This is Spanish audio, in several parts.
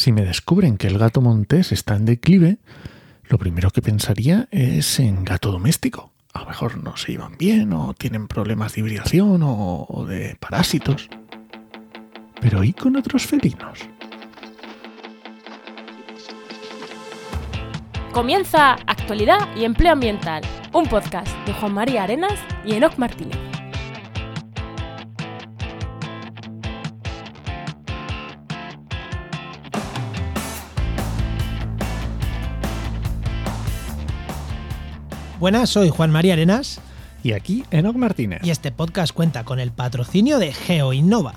Si me descubren que el gato montés está en declive, lo primero que pensaría es en gato doméstico. A lo mejor no se llevan bien o tienen problemas de hibridación o, de parásitos. Pero ¿y con otros felinos? Comienza Actualidad y Empleo Ambiental, un podcast de Juan María Arenas y Enoc Martínez. Buenas, soy Juan María Arenas. Y aquí Enoc Martínez. Y este podcast cuenta con el patrocinio de GeoInnova.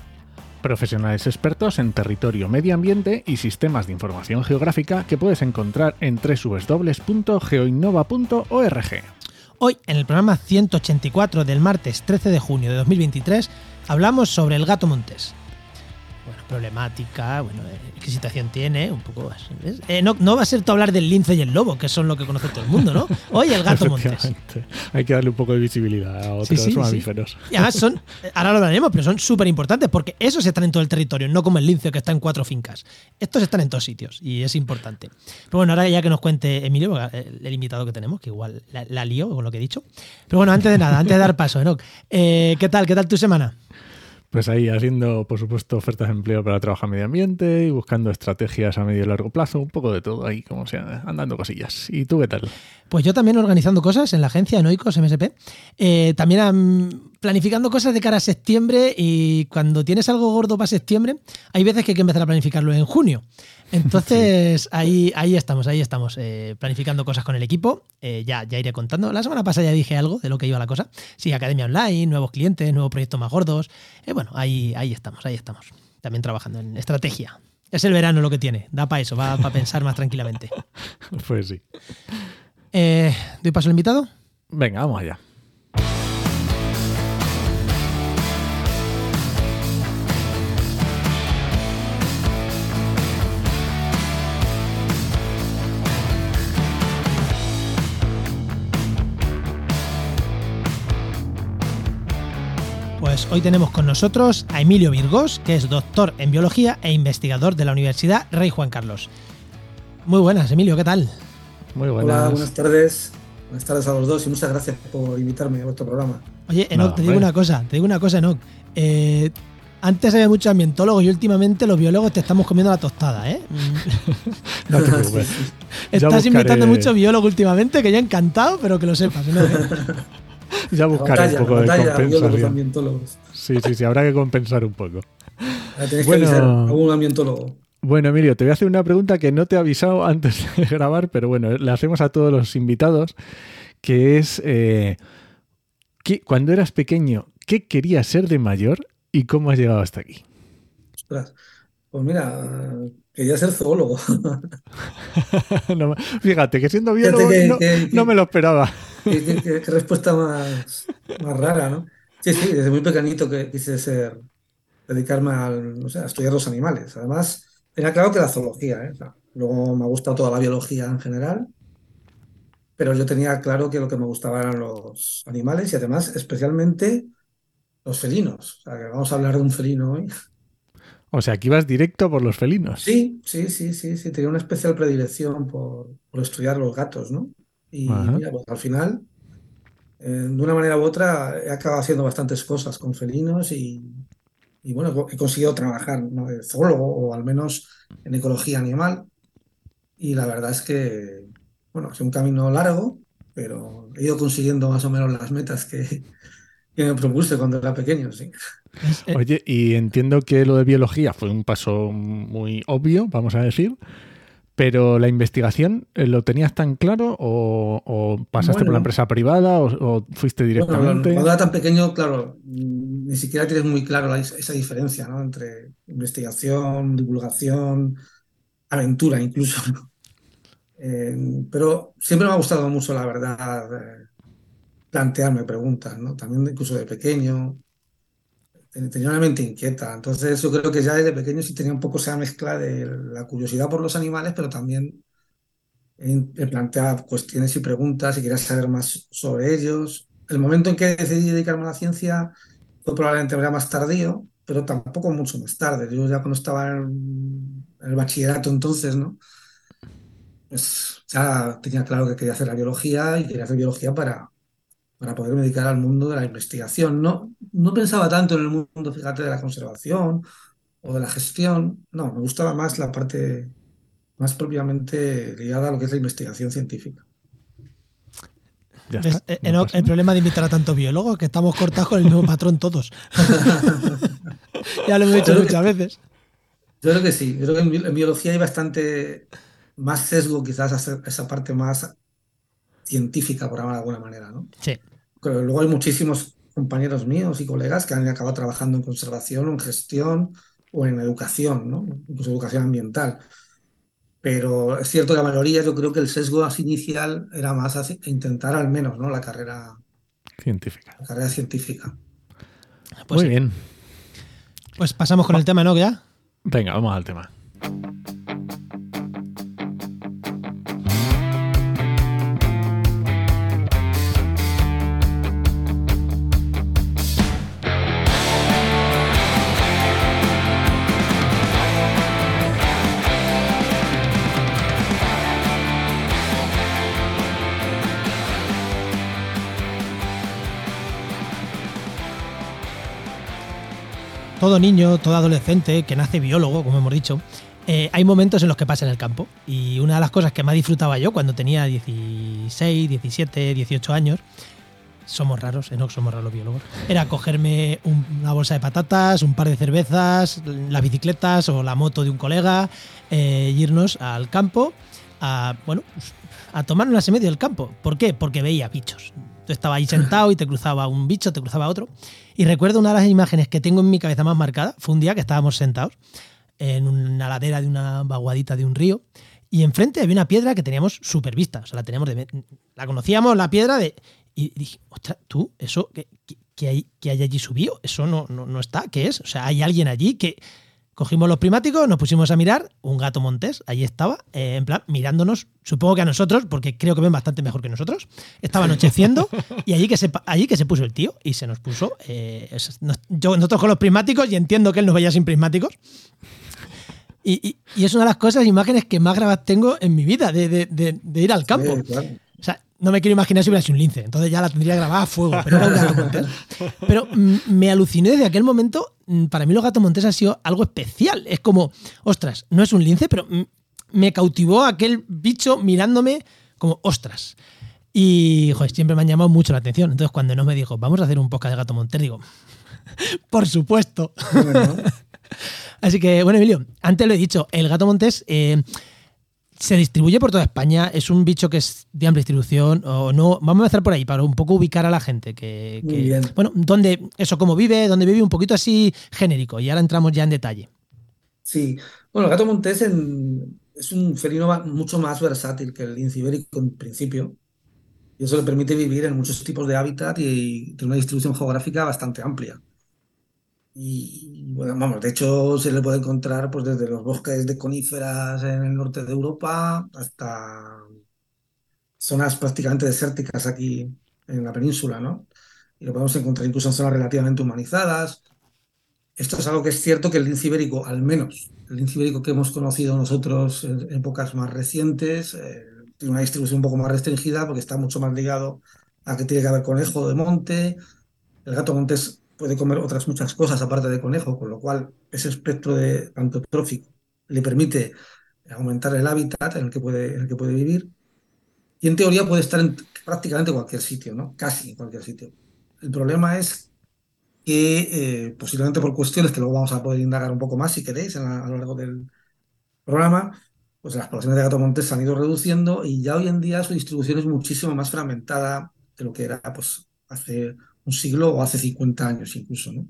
Profesionales expertos en territorio, medio ambiente y sistemas de información geográfica que puedes encontrar en www.geoinnova.org. Hoy, en el programa 184 del martes 13 de junio de 2023, hablamos sobre el gato montés problemática, bueno, eh, qué situación tiene, un poco eh, no, no, va a ser tú hablar del lince y el lobo, que son lo que conoce todo el mundo, ¿no? Oye, el gato montés. Hay que darle un poco de visibilidad a otros mamíferos. Y además son, ahora lo hablaremos, pero son súper importantes porque esos están en todo el territorio, no como el lince que está en cuatro fincas. Estos están en todos sitios y es importante. Pero bueno, ahora ya que nos cuente Emilio, el, invitado que tenemos, que igual la, lío con lo que he dicho. Pero bueno, antes de nada, antes de dar paso, Enoch, eh, ¿qué tal? ¿Qué tal tu semana? Pues ahí haciendo, por supuesto, ofertas de empleo para trabajar medio ambiente y buscando estrategias a medio y largo plazo, un poco de todo ahí, como sea, andando cosillas. ¿Y tú qué tal? Pues yo también organizando cosas en la agencia Noicos MSP. Eh, también planificando cosas de cara a septiembre y cuando tienes algo gordo para septiembre, hay veces que hay que empezar a planificarlo en junio. Entonces, ahí, ahí estamos, ahí estamos, eh, planificando cosas con el equipo. Eh, ya, ya iré contando. La semana pasada ya dije algo de lo que iba la cosa. Sí, academia online, nuevos clientes, nuevos proyectos más gordos. Eh, bueno, ahí, ahí estamos, ahí estamos. También trabajando en estrategia. Es el verano lo que tiene, da para eso, va para pensar más tranquilamente. Pues sí. ¿Doy paso al invitado? Venga, vamos allá. Hoy tenemos con nosotros a Emilio Virgos, que es doctor en biología e investigador de la Universidad Rey Juan Carlos. Muy buenas, Emilio, ¿qué tal? Muy buenas. Hola, buenas tardes. Buenas tardes a los dos y muchas gracias por invitarme a vuestro programa. Oye, Enoch, te digo una cosa, te digo una cosa, Enoch. Eh, antes había muchos ambientólogos y últimamente los biólogos te estamos comiendo la tostada, ¿eh? no te preocupes. Estás invitando mucho biólogo últimamente, que ya encantado, pero que lo sepas. ¿no? ya buscaré un poco de compensación. Sí, sí, sí, habrá que compensar un poco. bueno, Bueno, Emilio, te voy a hacer una pregunta que no te he avisado antes de grabar, pero bueno, le hacemos a todos los invitados, que es, eh, cuando eras pequeño, ¿qué querías ser de mayor y cómo has llegado hasta aquí? pues mira, quería ser zoólogo. fíjate, que siendo biólogo no, me lo esperaba. Qué, respuesta más, más, rara, ¿no? Sí, sí, desde muy pequeñito que quise ser, dedicarme al, a estudiar los animales. Además, era claro que la zoología, ¿eh? luego me ha gustado toda la biología en general, pero yo tenía claro que lo que me gustaba eran los animales y además especialmente los felinos. O sea, que vamos a hablar de un felino hoy. O sea, que ibas directo por los felinos. Sí, sí, sí, sí, sí. Tenía una especial predilección por, por estudiar los gatos, ¿no? Y pues, al final, eh, de una manera u otra, he acabado haciendo bastantes cosas con felinos y, bueno, he conseguido trabajar ¿no? zoólogo o al menos en ecología animal. Y la verdad es que, bueno, es un camino largo, pero he ido consiguiendo más o menos las metas que, que me propuse cuando era pequeño, sí. Eh, Oye, y entiendo que lo de biología fue un paso muy obvio, vamos a decir, pero la investigación, eh, ¿lo tenías tan claro o, pasaste por la empresa privada o, fuiste directamente? cuando era tan pequeño, claro, mm, ni siquiera tienes muy claro esa diferencia ¿no? entre investigación, divulgación, aventura incluso. Eh, pero siempre me ha gustado mucho, la verdad, eh, plantearme preguntas, ¿no? También incluso de pequeño tenía una mente inquieta. Entonces yo creo que ya desde pequeño sí tenía un poco esa mezcla de la curiosidad por los animales, pero también me planteaba cuestiones y preguntas y quería saber más sobre ellos. El momento en que decidí dedicarme a la ciencia fue probablemente más tardío, pero tampoco mucho más tarde. Yo ya cuando estaba en, el bachillerato entonces, ¿no? Pues ya tenía claro que quería hacer la biología y quería hacer biología para, para poder dedicar al mundo de la investigación. No, no pensaba tanto en el mundo, fíjate, de la conservación o de la gestión. No, me gustaba más la parte más propiamente ligada a lo que es la investigación científica. Eh, el problema de invitar a tantos biólogos que estamos cortados con el mismo patrón todos. ya lo hemos dicho muchas veces. Yo creo que sí. Yo creo que en, biología hay bastante más sesgo, quizás, a esa parte más científica, por de alguna manera. ¿no? Sí. Pero luego hay muchísimos compañeros míos y colegas que han acabado trabajando en conservación o en gestión o en educación, ¿no? incluso educación ambiental. Pero es cierto que la mayoría, yo creo que el sesgo inicial era más a intentar al menos ¿no? la carrera científica. La carrera científica. Pues Muy bien. Pues pasamos con el tema, ¿no? ¿Ya? Venga, vamos al tema. Todo niño, todo adolescente que nace biólogo, como hemos dicho, eh, hay momentos en los que pasa en el campo. Y una de las cosas que más disfrutaba yo cuando tenía 16, 17, 18 años, somos raros, ¿eh? no somos raros biólogos, era cogerme una bolsa de patatas, un par de cervezas, las bicicletas o la moto de un colega, e irnos al campo a, bueno, a tomarnos en medio del campo. ¿Por qué? Porque veía bichos. Tú estabas ahí sentado y te cruzaba un bicho, te cruzaba otro. Y recuerdo una de las imágenes que tengo en mi cabeza más marcada, fue un día que estábamos sentados en una ladera de una vaguadita de un río y enfrente había una piedra que teníamos súper vista, o sea, la teníamos de, la conocíamos la piedra de y dije, ostras, tú, eso que, hay, hay allí subido, eso no, no, no está, ¿qué es? O sea, hay alguien allí que, Cogimos los primáticos, nos pusimos a mirar, un gato montés, ahí estaba, eh, en plan, mirándonos, supongo que a nosotros, porque creo que ven bastante mejor que nosotros. Estaba anocheciendo y allí que se, allí que se puso el tío y se nos puso, eh, yo, nosotros con los prismáticos y entiendo que él nos veía sin prismáticos. Y, es una de las cosas, imágenes que más grabadas tengo en mi vida, de, ir al campo. O sea, no me quiero imaginar si hubiera sido un lince, entonces ya la tendría grabada a fuego, pero era un gato montés. Pero mm, me aluciné desde aquel momento, mm, para mí los gatos montés ha sido algo especial. Es como, ostras, no es un lince, pero mm, me cautivó aquel bicho mirándome como, ostras. Y, joder, siempre me han llamado mucho la atención. Entonces, cuando no me dijo, vamos a hacer un podcast de gato montés, digo, por supuesto. Así que, bueno, Emilio, antes lo he dicho, el gato montés... Eh, se distribuye por toda España, es un bicho que es de amplia distribución o no. Vamos a empezar por ahí para un poco ubicar a la gente que, bueno, dónde eso cómo vive, dónde vive un poquito así genérico y ahora entramos ya en detalle. Sí, bueno, el gato montés es un felino mucho más versátil que el lince ibérico en principio y eso le permite vivir en muchos tipos de hábitat y tiene una distribución geográfica bastante amplia. Y bueno, vamos, de hecho se le puede encontrar pues desde los bosques de coníferas en el norte de Europa hasta zonas prácticamente desérticas aquí en la península, ¿no? Y lo podemos encontrar incluso en zonas relativamente humanizadas. Esto es algo que es cierto que el lince ibérico, al menos el lince ibérico que hemos conocido nosotros en épocas más recientes, eh, tiene una distribución un poco más restringida porque está mucho más ligado a que tiene que haber conejo de monte. El gato montés puede comer otras muchas cosas aparte de conejo, con lo cual ese espectro de trófico le permite aumentar el hábitat en el que puede, en el que puede vivir. Y en teoría puede estar en prácticamente cualquier sitio, ¿no? Casi en cualquier sitio. El problema es que, eh, posiblemente por cuestiones que luego vamos a poder indagar un poco más si queréis a, lo largo del programa, pues las poblaciones de gato montés se han ido reduciendo y ya hoy en día su distribución es muchísimo más fragmentada de lo que era pues, hace un siglo o hace 50 años incluso, ¿no?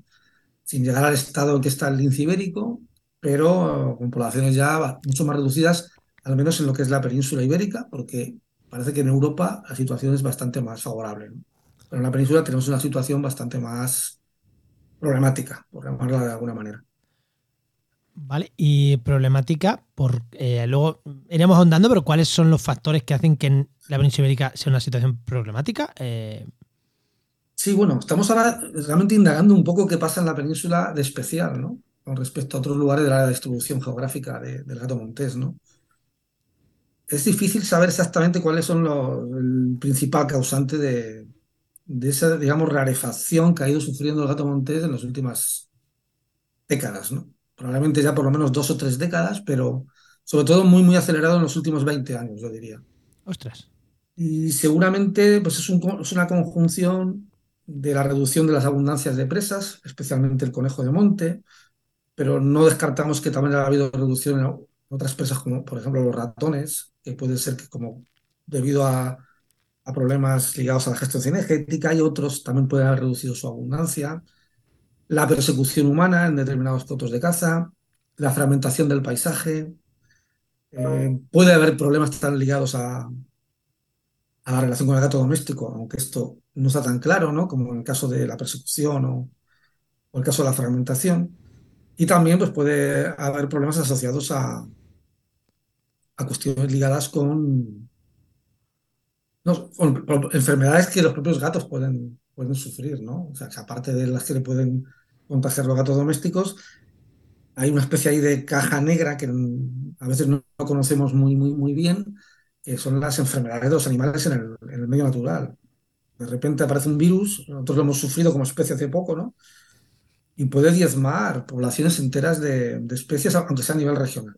sin llegar al estado en que está el lince ibérico, pero con poblaciones ya mucho más reducidas, al menos en lo que es la península ibérica, porque parece que en Europa la situación es bastante más favorable. Pero en la península tenemos una situación bastante más problemática, por llamarla de alguna manera. Vale, y problemática, por eh, luego iríamos ahondando, pero ¿cuáles son los factores que hacen que en la península ibérica sea una situación problemática? Eh, Sí, bueno, estamos ahora realmente indagando un poco qué pasa en la península de especial, ¿no? Con respecto a otros lugares de la distribución geográfica del gato montés, ¿no? Es difícil saber exactamente cuáles son los, el principal causante de, de esa, digamos, rarefacción que ha ido sufriendo el gato montés en las últimas décadas, ¿no? Probablemente ya por lo menos dos o tres décadas, pero sobre todo muy, muy acelerado en los últimos 20 años, yo diría. Ostras. Y seguramente pues es, un, es una conjunción de la reducción de las abundancias de presas, especialmente el conejo de monte, pero no descartamos que también ha habido reducción en otras presas, como por ejemplo los ratones, que puede ser que como debido a, problemas ligados a la gestión cinegética y otros también pueden haber reducido su abundancia, la persecución humana en determinados cotos de caza, la fragmentación del paisaje, eh, puede haber problemas están ligados a, a la relación con el gato doméstico, aunque esto no está tan claro, ¿no? Como en el caso de la persecución o, o el caso de la fragmentación. Y también pues, puede haber problemas asociados a, a cuestiones ligadas con, no, con, enfermedades que los propios gatos pueden, pueden sufrir, ¿no? O sea, que aparte de las que le pueden contagiar los gatos domésticos, hay una especie ahí de caja negra que a veces no conocemos muy, muy, muy bien, que son las enfermedades de los animales en el, en el, medio natural. De repente aparece un virus, nosotros lo hemos sufrido como especie hace poco, ¿no? Y puede diezmar poblaciones enteras de, de especies, aunque sea a nivel regional.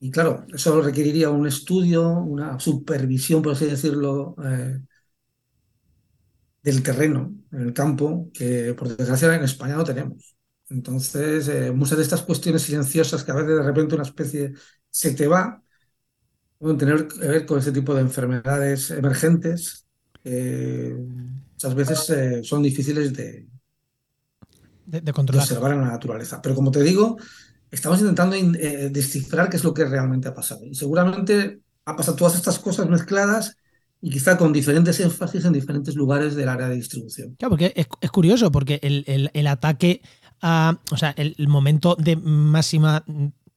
Y claro, eso requeriría un estudio, una supervisión, por así decirlo, eh, del terreno, en el campo, que por desgracia en España no tenemos. Entonces, eh, muchas de estas cuestiones silenciosas que a veces de repente una especie se te va, pueden tener que ver con ese tipo de enfermedades emergentes que muchas veces eh, son difíciles de, de, de controlar. observar en la naturaleza. Pero como te digo, estamos intentando eh, descifrar qué es lo que realmente ha pasado. Y seguramente ha pasado todas estas cosas mezcladas y quizá con diferentes énfasis en diferentes lugares del área de distribución. Claro, porque es, es curioso, porque el, el, el ataque a, o sea, el, el momento de máxima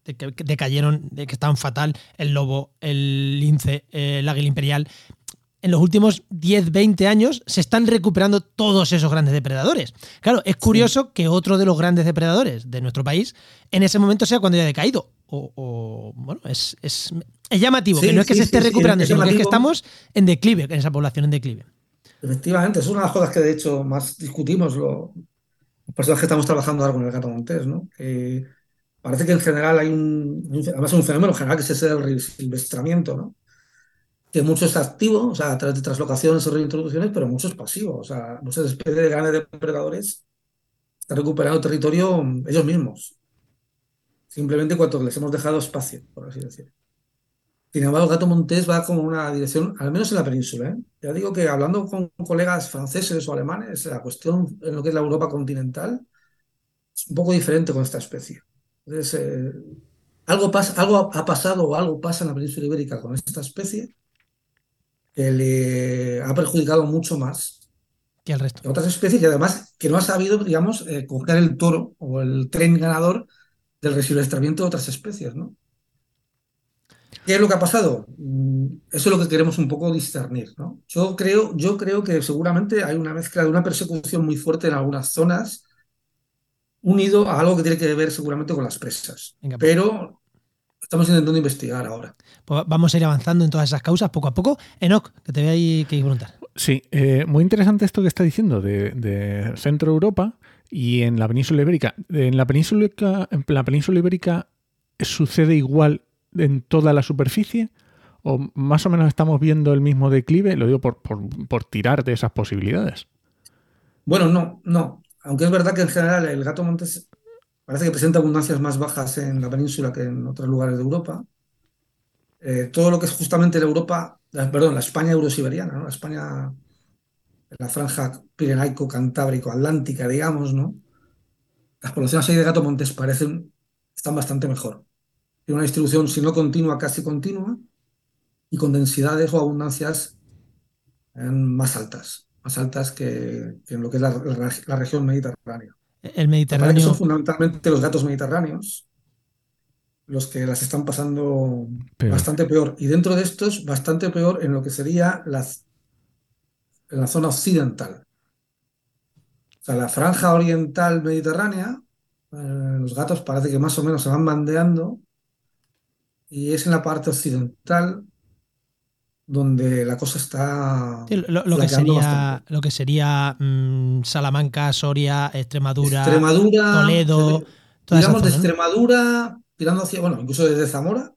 de que decayeron, de que estaban fatal el lobo, el lince, el águila imperial. En los últimos 10, 20 años se están recuperando todos esos grandes depredadores. Claro, es curioso sí. que otro de los grandes depredadores de nuestro país en ese momento sea cuando haya decaído. O, o bueno, es, es, es llamativo, sí, que no es que sí, se esté recuperando, sino que es que estamos en declive, en esa población en declive. Efectivamente, es una de las cosas que de hecho más discutimos lo, las personas que estamos trabajando ahora con el gato montés, ¿no? Eh, parece que en general hay un, además un fenómeno general que es ese del resilvestramiento, ¿no? Que mucho es activo, o sea, a través de traslocaciones o reintroducciones, pero mucho es pasivo, o sea, muchas especies de grandes depredadores están recuperando territorio ellos mismos, simplemente cuando les hemos dejado espacio, por así decirlo. Sin embargo, el gato montés va como una dirección, al menos en la península. ¿eh? Ya digo que hablando con colegas franceses o alemanes, la cuestión en lo que es la Europa continental es un poco diferente con esta especie. Entonces, eh, algo, pasa, algo ha pasado o algo pasa en la península ibérica con esta especie que le ha perjudicado mucho más que el resto. Que otras especies y además que no ha sabido, digamos, eh, coger el toro o el tren ganador del resilvestramiento de otras especies, ¿no? ¿Qué es lo que ha pasado? Eso es lo que queremos un poco discernir, ¿no? Yo creo, yo creo que seguramente hay una mezcla de una persecución muy fuerte en algunas zonas, unido a algo que tiene que ver seguramente con las presas. Venga, Pero estamos intentando investigar ahora. Pues vamos a ir avanzando en todas esas causas poco a poco. Enoch, que te veo ahí que preguntar. Sí, eh, muy interesante esto que está diciendo de, de, Centro Europa y en la península ibérica. En la península, en la península ibérica sucede igual en toda la superficie? ¿O más o menos estamos viendo el mismo declive? Lo digo por, por, por, tirar de esas posibilidades. Bueno, no, no. Aunque es verdad que en general el gato montés parece que presenta abundancias más bajas en la península que en otros lugares de Europa. Eh, todo lo que es justamente la Europa, perdón, la España eurosiberiana, la España, la franja pirenaico-cantábrico-atlántica, digamos, ¿no? Las poblaciones ahí de gato montés parecen, están bastante mejor tiene una distribución, si no continua, casi continua, y con densidades o abundancias más altas, más altas que, que en lo que es la, la, la, región mediterránea. El Mediterráneo. Son fundamentalmente los gatos mediterráneos los que las están pasando peor. bastante peor. Y dentro de estos, bastante peor en lo que sería las, en la zona occidental. sea, la franja oriental mediterránea, eh, los gatos parece que más o menos se van bandeando y es en la parte occidental donde la cosa está Sí, lo, lo que sería, lo que sería mm, Salamanca, Soria, Extremadura, Extremadura, Toledo, toda digamos de. Extremadura, tirando hacia, bueno, incluso desde Zamora,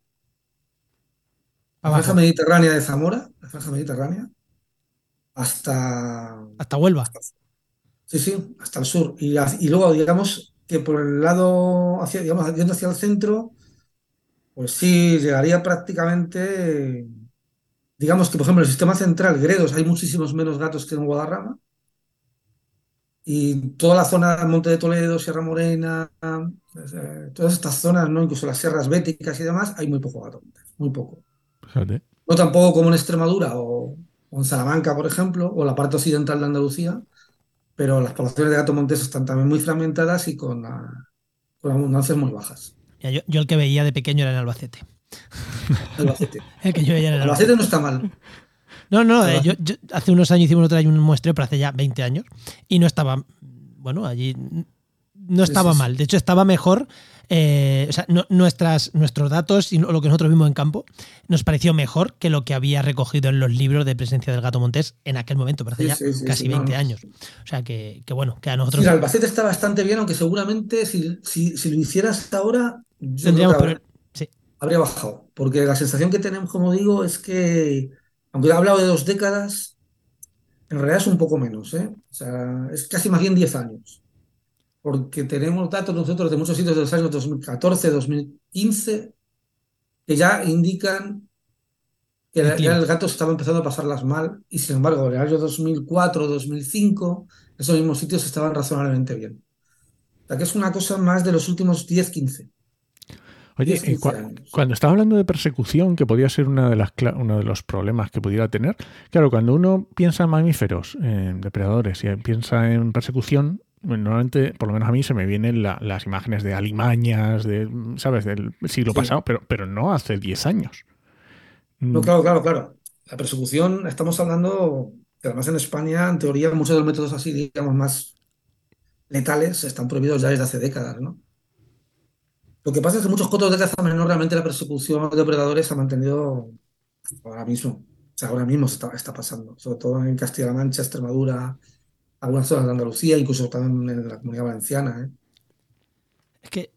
la franja mediterránea de Zamora, la franja mediterránea, hasta, hasta Huelva. sí, sí, hasta el sur. Y, y luego, digamos que por el lado, hacia, digamos, yendo hacia el centro, pues sí, llegaría prácticamente, digamos que, por ejemplo, en el sistema central, Gredos, hay muchísimos menos gatos que en Guadarrama. Y toda la zona del Monte de Toledo, Sierra Morena, eh, todas estas zonas, ¿no? Incluso las sierras béticas y demás, hay muy poco gato, muy poco. Fíjate. No tampoco como en Extremadura o, o en Salamanca, por ejemplo, o la parte occidental de Andalucía, pero las poblaciones de gato montés están también muy fragmentadas y con, ah, con abundancias muy bajas. Ya, Yo, yo el que veía de pequeño era en Albacete. Albacete. El que yo veía en el Albacete no está mal. No, no, eh, yo, yo- hace unos años hicimos otro año un muestreo, pero hace ya 20 años, y no estaba, bueno, allí no estaba sí, sí. mal. De hecho, estaba mejor. eh, o sea, no- nuestras, nuestros datos y lo que nosotros vimos en campo nos pareció mejor que lo que había recogido en los libros de presencia del gato montés en aquel momento, pero hace ya casi sí, no, 20 no. años. O sea, que, que bueno, que a nosotros el Albacete está bastante bien, aunque seguramente si, si, si lo hicieras ahora, yo tendríamos sí. Habría bajado. Porque la sensación que tenemos, como digo, es que, aunque he hablado de dos décadas, en realidad es un poco menos, ¿eh? O sea, es casi más bien 10 años. Porque tenemos datos nosotros de muchos sitios de los años 2014, 2015, que ya indican que ya el gato estaba empezando a pasarlas mal, y sin embargo, en el año 2004, 2005, esos mismos sitios estaban razonablemente bien. O sea, que es una cosa más de los últimos 10, 15. Oye, 10, y 15 cua- años. cuando estaba hablando de persecución, que podía ser una de las, uno de los problemas que pudiera tener, claro, cuando uno piensa en mamíferos, en depredadores, y piensa en persecución, normalmente, por lo menos a mí, se me vienen la- las imágenes de alimañas, de, ¿sabes?, del siglo Sí. pasado, pero, pero no hace 10 años. No, Mm, claro, claro, claro. La persecución, estamos hablando, que además en España, en teoría, muchos de los métodos así, digamos, más letales están prohibidos ya desde hace décadas, ¿no? Lo que pasa es que muchos cotos de caza menor realmente la persecución los depredadores se ha mantenido ahora mismo. O sea, ahora mismo está, está pasando, sobre todo en Castilla-La Mancha, Extremadura, algunas zonas de Andalucía, incluso también en la Comunidad Valenciana, ¿eh? Es que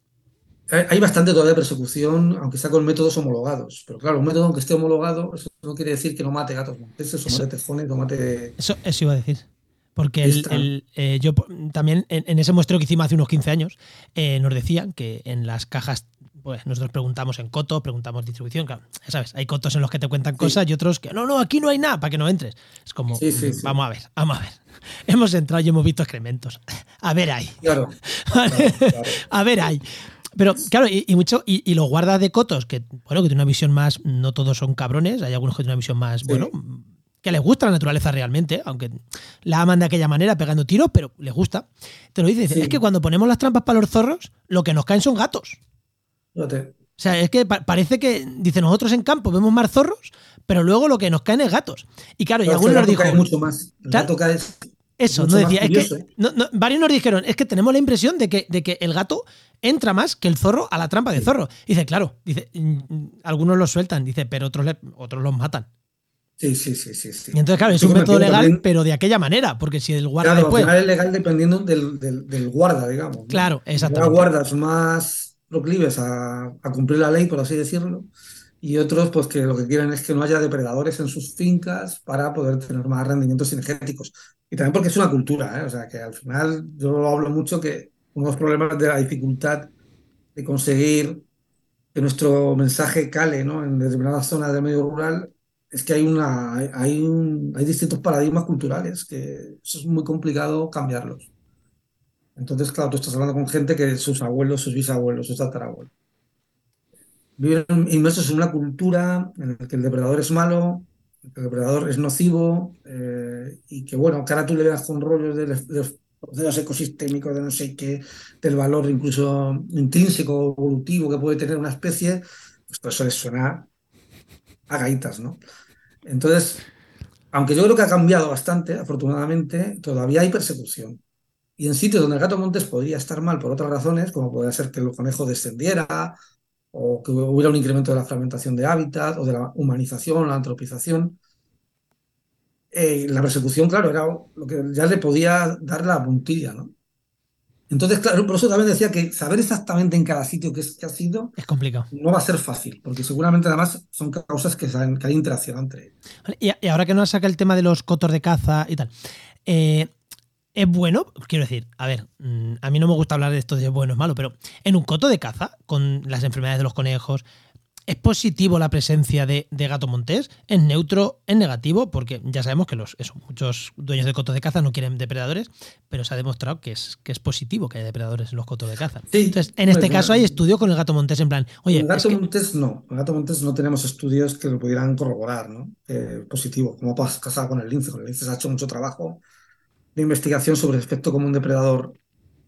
Hay bastante todavía persecución, aunque sea con métodos homologados. Pero claro, un método aunque esté homologado, eso no quiere decir que no mate gatos monteses o mate tejones, no mate... Eso, eso iba a decir. Porque el- eh, yo también en, en ese muestreo que hicimos hace unos 15 años, eh, nos decían que en las cajas, pues nosotros preguntamos en coto, preguntamos distribución, claro, ya sabes, hay cotos en los que te cuentan cosas y otros que no, no, aquí no hay nada para que no entres. Es como, Sí, sí, sí. vamos a ver, vamos a ver. Hemos entrado y hemos visto excrementos. A ver ahí. Claro, ¿vale? claro, claro. A ver ahí. Pero claro, y, y mucho, y, y los guardas de cotos, que bueno, que tienen una visión más, no todos son cabrones, hay algunos que tienen una visión más, bueno, que les gusta la naturaleza realmente, aunque la aman de aquella manera pegando tiros, pero les gusta. Te lo dice, dice, Sí. es que cuando ponemos las trampas para los zorros, lo que nos caen son gatos. Fíjate. O sea, es que pa- parece que, dice, nosotros en campo vemos más zorros, pero luego lo que nos caen es gatos. Y claro, y algunos nos dijo, cae mucho más. El gato cae... eso, mucho no decía, es que ¿eh? no- no, varios nos dijeron, es que tenemos la impresión de que, de que el gato entra más que el zorro a la trampa de zorro. Dice, claro, dice, mm, mm, algunos los sueltan, dice, pero otros, le- otros los matan. Sí, sí, sí, sí, sí. Y entonces, claro, es un método legal, también- pero de aquella manera, porque si el guarda Claro, al después. final es legal dependiendo del, del- del guarda, digamos. ¿no? Claro, exactamente. guardas más proclives a, a cumplir la ley, por así decirlo, y otros pues que lo que quieren es que no haya depredadores en sus fincas para poder tener más rendimientos energéticos. Y también porque es una cultura, ¿eh? O sea, que al final yo lo hablo mucho que uno de los problemas de la dificultad de conseguir que nuestro mensaje cale, ¿no? en determinadas zonas del medio rural es que hay una hay, un, hay distintos paradigmas culturales que eso es muy complicado cambiarlos. Entonces, claro, tú estás hablando con gente que sus abuelos, sus bisabuelos, sus tatarabuelos viven inmersos en una cultura en la que el depredador es malo, el depredador es nocivo eh, y que, bueno, que ahora tú le veas con rollos de, de ecosistémicos, de no sé qué, del valor incluso intrínseco, evolutivo que puede tener una especie, pues todo eso les suena a gaitas, ¿no? Entonces, aunque yo creo que ha cambiado bastante, afortunadamente, todavía hay persecución. y en sitios donde el gato montés podría estar mal por otras razones, como podría ser que el conejo descendiera o que hubiera un incremento de la fragmentación de hábitat o de la humanización, la antropización, eh, la persecución, claro, era lo que ya le podía dar la puntilla, ¿no? Entonces, claro, por eso también decía que saber exactamente en cada sitio qué, es, ha sido Es complicado. no va a ser fácil, porque seguramente además son causas que, saben- que hay interacción entre ellos. Vale, Y, ahora que nos saca el tema de los cotos de caza y tal, eh, es bueno, quiero decir, a ver, mm, a mí no me gusta hablar de esto de bueno o malo, pero en un coto de caza, con las enfermedades de los conejos, ¿es positivo la presencia de, de gato montés? ¿Es neutro? ¿Es negativo? Porque ya sabemos que los, eso, muchos dueños de cotos de caza no quieren depredadores, pero se ha demostrado que es, que es positivo que haya depredadores en los cotos de caza. Sí, Entonces, en este caso hay estudio con el gato montés en plan, oye, el gato es que- montés no, el gato montés no tenemos estudios que lo pudieran corroborar, ¿no? Eh, positivo, como pasa con el lince. Con el lince se ha hecho mucho trabajo de investigación sobre el efecto como un depredador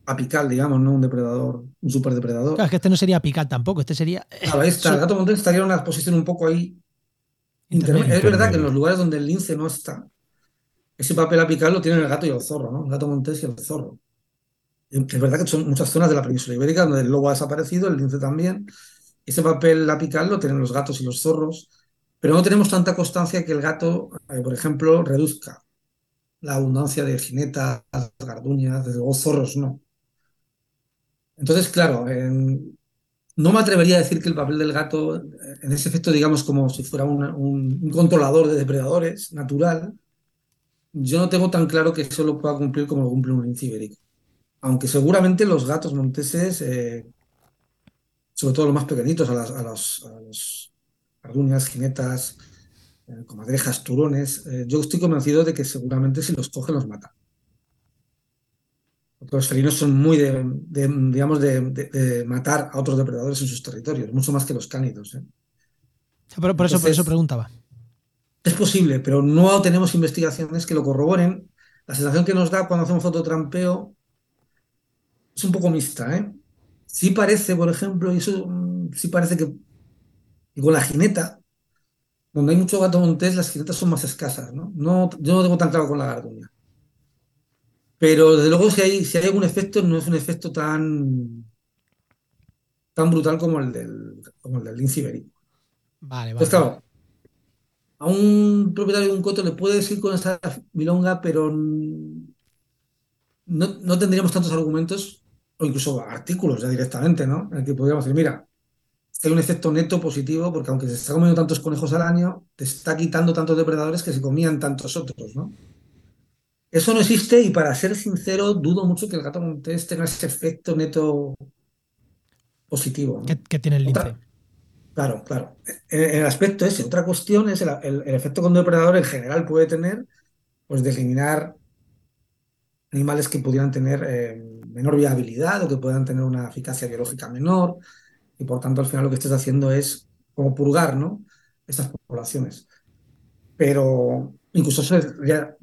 apical, digamos, no un depredador, un superdepredador. claro, es que este no sería picar tampoco, este sería... Claro, está, el gato montés estaría en una posición un poco ahí intermedia. Es verdad que en los lugares donde el lince no está, ese papel apical lo tienen el gato y el zorro, ¿no? El gato montés y el zorro. Es verdad que son muchas zonas de la península ibérica donde el lobo ha desaparecido, el lince también. Ese papel apical lo tienen los gatos y los zorros, pero no tenemos tanta constancia que el gato, eh, por ejemplo, reduzca la abundancia de jinetas, garduñas, desde luego zorros no. Entonces, claro, en- no me atrevería a decir que el papel del gato, en ese efecto, digamos, como si fuera un, controlador de depredadores natural, yo no tengo tan claro que eso lo pueda cumplir como lo cumple un lince ibérico. Aunque seguramente los gatos monteses, eh, sobre todo los más pequeñitos, a las, a los, a los garduñas, jinetas, eh, comadrejas, turones, eh, yo estoy convencido de que seguramente si los cogen los matan. Porque los felinos son muy de, de, digamos, de, de- de matar a otros depredadores en sus territorios, mucho más que los cánidos. ¿eh? Por, por eso, por eso Entonces- preguntaba. Es posible, pero no tenemos investigaciones que lo corroboren. La sensación que nos da cuando hacemos fototrampeo es un poco mixta, ¿eh? Sí parece, por ejemplo, y eso mm, sí parece que, que con la jineta, donde hay mucho gato montés, las jinetas son más escasas, ¿no? No, yo no tengo tan claro con la garduña. Pero desde luego si hay, si hay algún efecto, no es un efecto tan, tan brutal como el del, como el del. Vale, vale. Pues claro, a un propietario de un coto le puedes ir con esa milonga, pero no, no tendríamos tantos argumentos o incluso artículos ya directamente, ¿no? En el que podríamos decir, mira, hay un efecto neto positivo porque aunque se está comiendo tantos conejos al año, te está quitando tantos depredadores que se comían tantos otros, ¿no? Eso no existe y para ser sincero, dudo mucho que el gato montés tenga ese efecto neto positivo, ¿no? ¿Qué, qué tiene el lince? Otra- Claro, claro. En, en el aspecto ese. Otra cuestión es el, el- el efecto que un depredador en general puede tener, pues de eliminar animales que pudieran tener eh, menor viabilidad o que puedan tener una eficacia biológica menor. Y por tanto, al final lo que estés haciendo es como purgar, ¿no? Estas poblaciones. Pero incluso eso es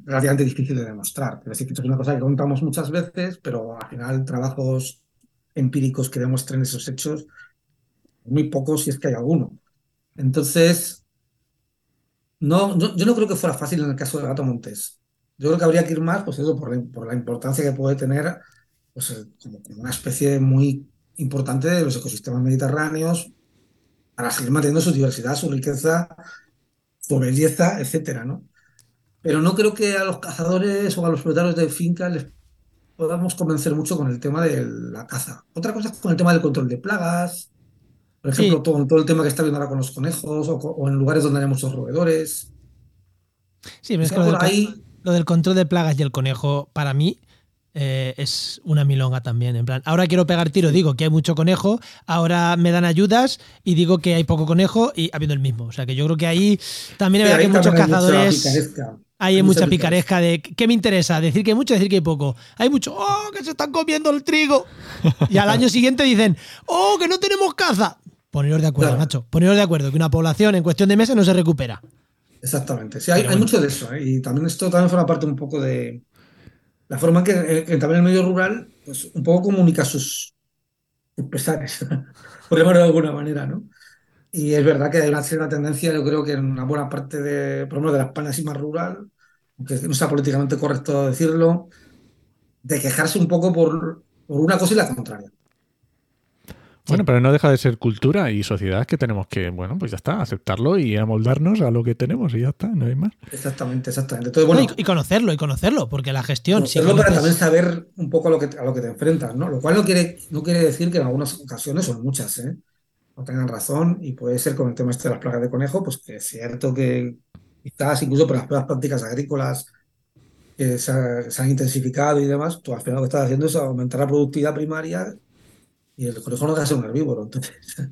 relativamente difícil de demostrar. Es decir, que esto es una cosa que contamos muchas veces, pero al final trabajos empíricos que demuestren esos hechos muy pocos si es que hay alguno. Entonces, no, yo, no creo que fuera fácil en el caso del gato montés. Yo creo que habría que ir más, pues eso, por la, por la importancia que puede tener, pues como, como una especie muy importante de los ecosistemas mediterráneos para seguir manteniendo su diversidad, su riqueza, su belleza, etcétera, ¿no? Pero no creo que a los cazadores o a los propietarios de fincas les podamos convencer mucho con el tema de la caza. Otra cosa es con el tema del control de plagas, por ejemplo, Sí. todo, todo el tema que está viendo ahora con los conejos o, en lugares donde haya muchos roedores. Sí, pero es que lo del, ahí, lo del control de plagas y el conejo, para mí, eh, es una milonga también. En plan, ahora quiero pegar tiro, digo que hay mucho conejo, ahora me dan ayudas y digo que hay poco conejo y habiendo el mismo. O sea que yo creo que ahí también ahí que muchos hay cazadores. Hay Hay mucha picaresca de ¿qué me interesa? Decir que hay mucho, decir que hay poco. Hay mucho, oh, que se están comiendo el trigo. Y al año siguiente dicen, oh, que no tenemos caza. Poneros de acuerdo, Claro. macho. Poneros de acuerdo que una población en cuestión de meses no se recupera. Exactamente. Sí, hay, mucho de eso. ¿eh? Y también esto también forma parte un poco de la forma en que, eh, que también el medio rural pues, un poco comunica sus, sus pesares, por llamarlo de alguna manera, ¿no? Y es verdad que hay una cierta tendencia, yo creo que en una buena parte de, por lo menos de la España así más rural, aunque no sea políticamente correcto decirlo, de quejarse un poco por, por una cosa y la contraria. Bueno, pero no deja de ser cultura y sociedad que tenemos que, bueno, pues ya está, aceptarlo y amoldarnos a lo que tenemos y ya está, no hay más. Exactamente, exactamente. Entonces, bueno, y, conocerlo, y conocerlo, porque la gestión. Si para también saber un poco a lo que, a lo que te enfrentas, ¿no? Lo cual no quiere, no quiere decir que en algunas ocasiones, son muchas, ¿eh? No tengan razón, y puede ser con el tema este de las plagas de conejo, pues que es cierto que quizás incluso por las pruebas prácticas agrícolas que se, han intensificado y demás, tú al final lo que estás haciendo es aumentar la productividad primaria y el conejo no deja de ser un herbívoro. Entonces,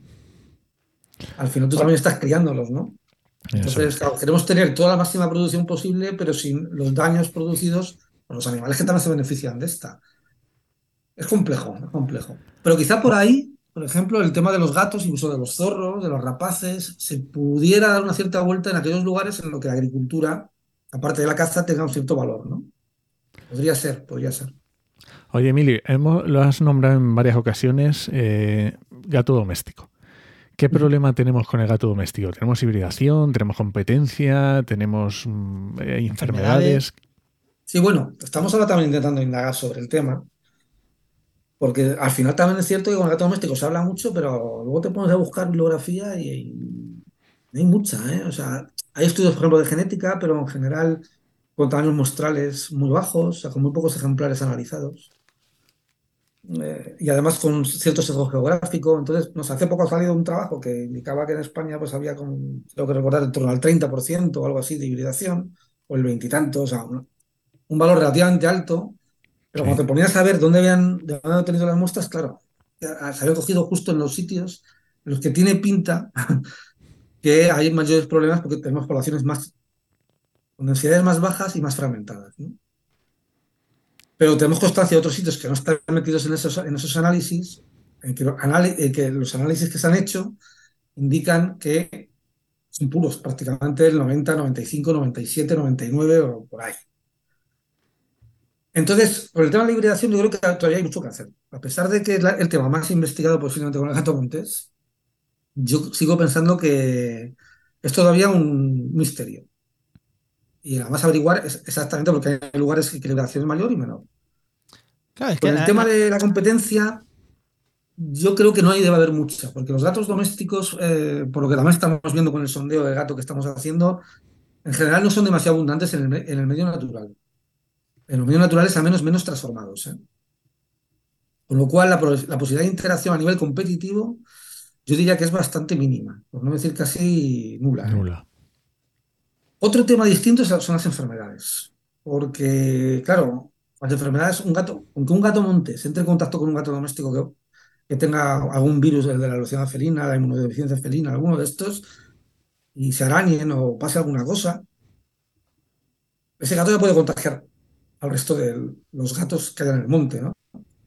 al final tú también estás criándolos, ¿no? Entonces, claro, queremos tener toda la máxima producción posible, pero sin los daños producidos por los animales que también se benefician de esta. Es complejo, es complejo. Pero quizá por ahí, por ejemplo, el tema de los gatos, incluso de los zorros, de los rapaces, se pudiera dar una cierta vuelta en aquellos lugares en los que la agricultura, aparte de la caza, tenga un cierto valor, ¿no? Podría ser, podría ser. Oye, Emilio, hemos, lo has nombrado en varias ocasiones eh, gato doméstico. ¿Qué problema tenemos con el gato doméstico? ¿Tenemos hibridación? ¿Tenemos competencia? ¿Tenemos mm, eh, enfermedades? Sí, bueno, estamos ahora también intentando indagar sobre el tema. Porque al final también es cierto que con el gato doméstico se habla mucho, pero luego te pones a buscar bibliografía y, no hay mucha, ¿eh? O sea, hay estudios, por ejemplo, de genética, pero en general con tamaños mostrales muy bajos, o sea, con muy pocos ejemplares analizados. Eh, y además con cierto sesgo geográfico. Entonces, nos hace poco ha salido un trabajo que indicaba que en España pues había, creo que recordar, en torno al 30% o algo así de hibridación, o el veintitanto, o sea, un, valor relativamente alto. Pero cuando te ponías a ver dónde habían, de dónde tenido las muestras, claro, se había cogido justo en los sitios en los que tiene pinta que hay mayores problemas porque tenemos poblaciones más con densidades más bajas y más fragmentadas. Pero tenemos constancia de otros sitios que no están metidos en esos, análisis, en que, los análisis que se han hecho indican que son puros, prácticamente el 90, 95, 97, 99 o por ahí. Entonces, por el tema de la hibridación, yo creo que todavía hay mucho que hacer. A pesar de que es el tema más investigado posiblemente con el gato montés, yo sigo pensando que es todavía un misterio y además averiguar exactamente porque hay lugares que la equilibración es mayor y menor. Claro, Con el tema de la competencia, yo creo que no hay debe haber mucha, porque los gatos domésticos, eh, por lo que también estamos viendo con el sondeo de gato que estamos haciendo, en general no son demasiado abundantes en el, medio natural. En los medios naturales, al menos menos transformados. ¿eh? Con lo cual, la, la, posibilidad de interacción a nivel competitivo, yo diría que es bastante mínima, por no decir casi nula. ¿eh? Nula. Otro tema distinto son las enfermedades. Porque, claro, las enfermedades, un gato, aunque un gato montés entre en contacto con un gato doméstico que, que tenga algún virus de la velocidad felina, la inmunodeficiencia felina, alguno de estos, y se arañen o pase alguna cosa, ese gato ya puede contagiar al resto de los gatos que hay en el monte, ¿no?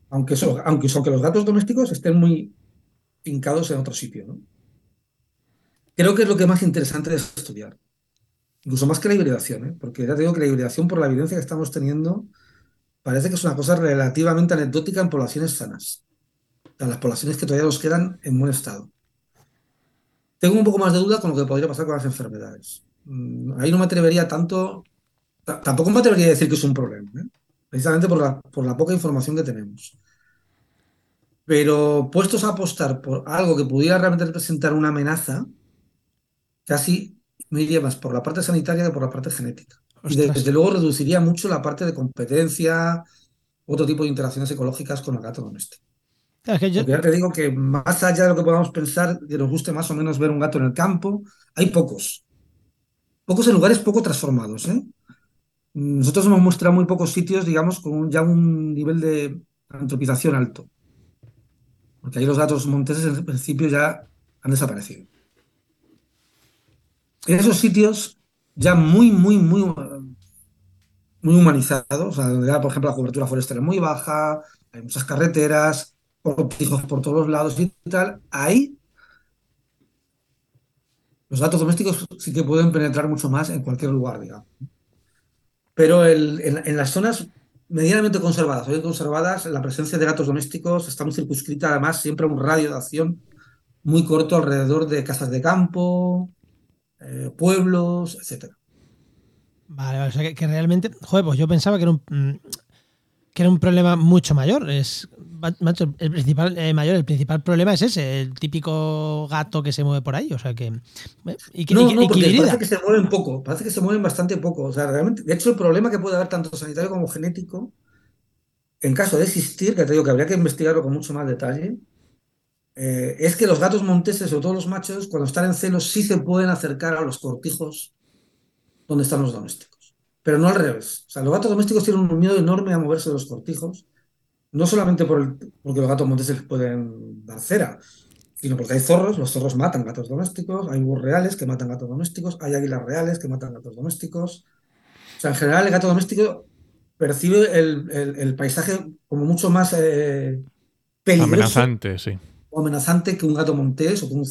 Aunque, aunque, aunque los gatos domésticos estén muy fincados en otro sitio. Creo que es lo que más interesante de estudiar incluso más que la hibridación, ¿eh? porque ya te digo que la hibridación, por la evidencia que estamos teniendo, parece que es una cosa relativamente anecdótica en poblaciones sanas, en las poblaciones que todavía nos quedan en buen estado. Tengo un poco más de duda con lo que podría pasar con las enfermedades. Mm, ahí no me atrevería tanto, tampoco me atrevería a decir que es un problema, ¿eh? precisamente por la, por la poca información que tenemos. Pero puestos a apostar por algo que pudiera realmente representar una amenaza, casi me iría más por la parte sanitaria que por la parte genética. Y desde luego reduciría mucho la parte de competencia, otro tipo de interacciones ecológicas con el gato doméstico. Porque ya te digo que más allá de lo que podamos pensar, que nos guste más o menos ver un gato en el campo, hay pocos. Pocos en lugares poco transformados. ¿eh? Nosotros hemos mostrado muy pocos sitios, digamos, con ya un nivel de antropización alto. Porque ahí los gatos monteses en principio ya han desaparecido en esos sitios ya muy, muy, muy, muy humanizados, donde ya, por ejemplo, la cobertura forestal es muy baja, hay muchas carreteras, cortijos por todos lados y tal, ahí los datos domésticos sí que pueden penetrar mucho más en cualquier lugar, digamos. Pero en, las zonas medianamente conservadas, hoy conservadas, la presencia de gatos domésticos está muy circunscrita, además, siempre a un radio de acción muy corto alrededor de casas de campo, eh, pueblos, etcétera. Vale, o sea que, realmente, joder, pues yo pensaba que era un... Que era un problema mucho mayor. Es, macho, el principal eh, mayor, el principal problema es ese, el típico gato que se mueve por ahí. O sea que. eh, y que, No, y no, porque parece que se mueven poco, parece que se mueven bastante poco. O sea, realmente, de hecho, el problema que puede haber tanto sanitario como genético, en caso de existir, que te digo que habría que investigarlo con mucho más detalle, eh, es que los gatos monteses, sobre todo los machos, cuando están en celos, sí se pueden acercar a los cortijos donde están los domésticos. Pero no al revés. O sea, los gatos domésticos tienen un miedo enorme a moverse de los cortijos, no solamente por el- porque los gatos monteses les pueden dar cera, sino porque hay zorros, los zorros matan gatos domésticos, hay búhos reales que matan gatos domésticos, hay águilas reales que matan gatos domésticos. O sea, en general el gato doméstico percibe el, el- el paisaje como mucho más eh, peligroso Amenazante, sí. o amenazante que un gato montés o que un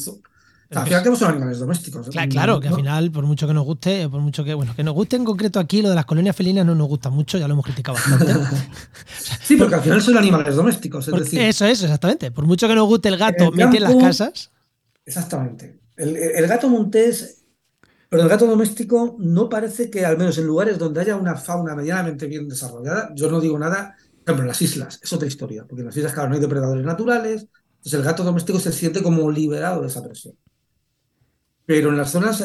al final que son animales domésticos. Claro, claro, que al final, por mucho que nos guste, por mucho que, bueno, que nos guste en concreto aquí, lo de las colonias felinas no nos gusta mucho, ya lo hemos criticado bastante. Sí, porque al final son animales domésticos. Es decir, eso es, exactamente. Por mucho que nos guste el gato En el en las casas, Exactamente. El, el gato montés, pero el gato doméstico no parece que, al menos en lugares donde haya una fauna medianamente bien desarrollada, yo no digo nada, por ejemplo, en las islas, es otra historia, porque en las islas, claro, no hay depredadores naturales, entonces el gato doméstico se siente como liberado de esa presión. Pero en las zonas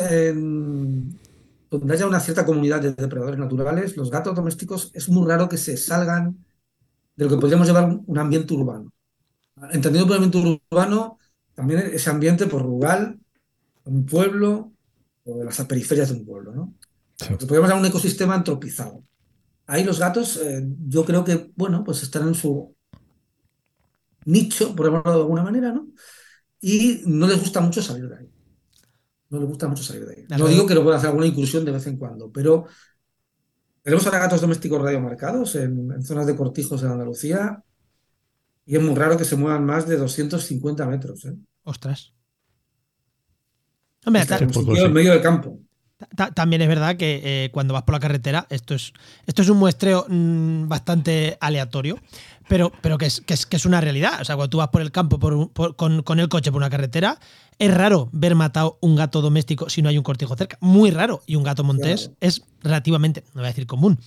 donde haya una cierta comunidad de depredadores naturales, los gatos domésticos es muy raro que se salgan de lo que podríamos llamar un, ambiente urbano. Entendido por ambiente urbano, también ese ambiente por rural, un pueblo o de las periferias de un pueblo, ¿no? Sí. Podríamos llamar un ecosistema antropizado. Ahí los gatos, eh, yo creo que, bueno, pues están en su nicho, por llamarlo de alguna manera, ¿no? Y no les gusta mucho salir de ahí. No les gusta mucho salir de ahí. No digo que no puedan hacer alguna incursión de vez en cuando, pero tenemos ahora gatos domésticos radiomarcados en, en zonas de cortijos en Andalucía y es muy raro que se muevan más de 250 metros, ¿eh? ostras. Hombre, en poco, sí. en medio del campo. Ta- también es verdad que eh, cuando vas por la carretera, esto es, esto es un muestreo mm, bastante aleatorio, pero, pero que, es, que, es, que es una realidad. O sea, cuando tú vas por el campo por un- por- con, con el coche por una carretera, es raro ver matado un gato doméstico si no hay un cortijo cerca. Muy raro. Y un gato montés Claro. es relativamente, no voy a decir común,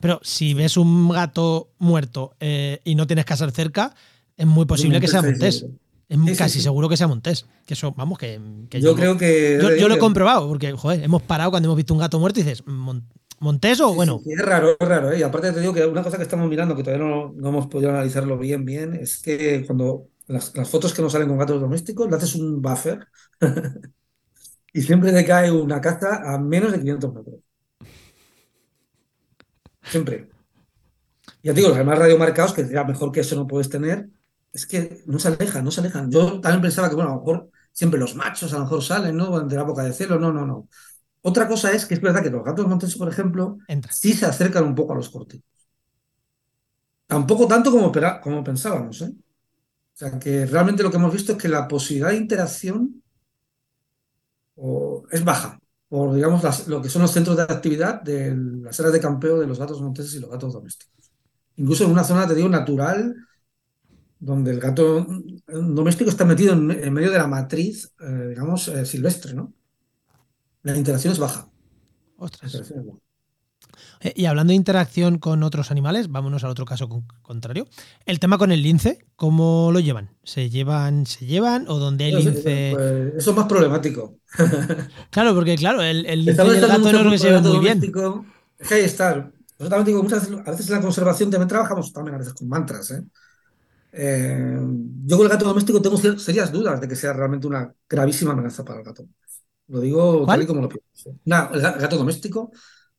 pero si ves un gato muerto eh, y no tienes casa cerca, es muy posible que sea montés. Es Sí, casi sí. seguro que sea montés. Que eso, vamos, que, que Yo creo que. yo, yo lo he comprobado, porque, joder, hemos parado cuando hemos visto un gato muerto y dices, "Mon- ¿Montés o bueno? sí, es raro, es raro, ¿eh? Y aparte te digo que una cosa que estamos mirando, que todavía no, no hemos podido analizarlo bien, bien, es que cuando las, las fotos que nos salen con gatos domésticos, le haces un buffer y siempre te cae una caza a menos de 500 metros. Siempre. Ya te digo, los demás radiomarcados, que ya mejor que eso no puedes tener, es que no se alejan, no se alejan. Yo también pensaba que, bueno, a lo mejor siempre los machos a lo mejor salen, ¿no? De la boca de celo, no, no, no. Otra cosa es que es verdad que los gatos monteses, por ejemplo, Entra. sí se acercan un poco a los cortijos. Tampoco tanto como, como pensábamos, ¿eh? O sea, que realmente lo que hemos visto es que la posibilidad de interacción o, es baja por, digamos, las- lo que son los centros de actividad de las áreas de campeo de los gatos monteses y los gatos domésticos. Incluso en una zona, te digo, natural, donde el gato doméstico está metido en, en medio de la matriz, eh, digamos, eh, silvestre, ¿no? La interacción es baja. Ostras. interacción es baja. Eh, y hablando de interacción con otros animales, vámonos al otro caso con- contrario. El tema con el lince, ¿cómo lo llevan? ¿Se llevan, se llevan o donde hay Pues, lince? pues, eso es más problemático. Claro, porque claro, el, el lince y el gato no se al muy bien. Es que ahí está. Yo también digo, muchas veces, a veces en la conservación también trabajamos también a veces con mantras. ¿eh? Eh, yo con el gato doméstico tengo serias dudas de que sea realmente una gravísima amenaza para el gato. Lo digo ¿Cuál? tal y como lo pienso. No, el ga- gato doméstico,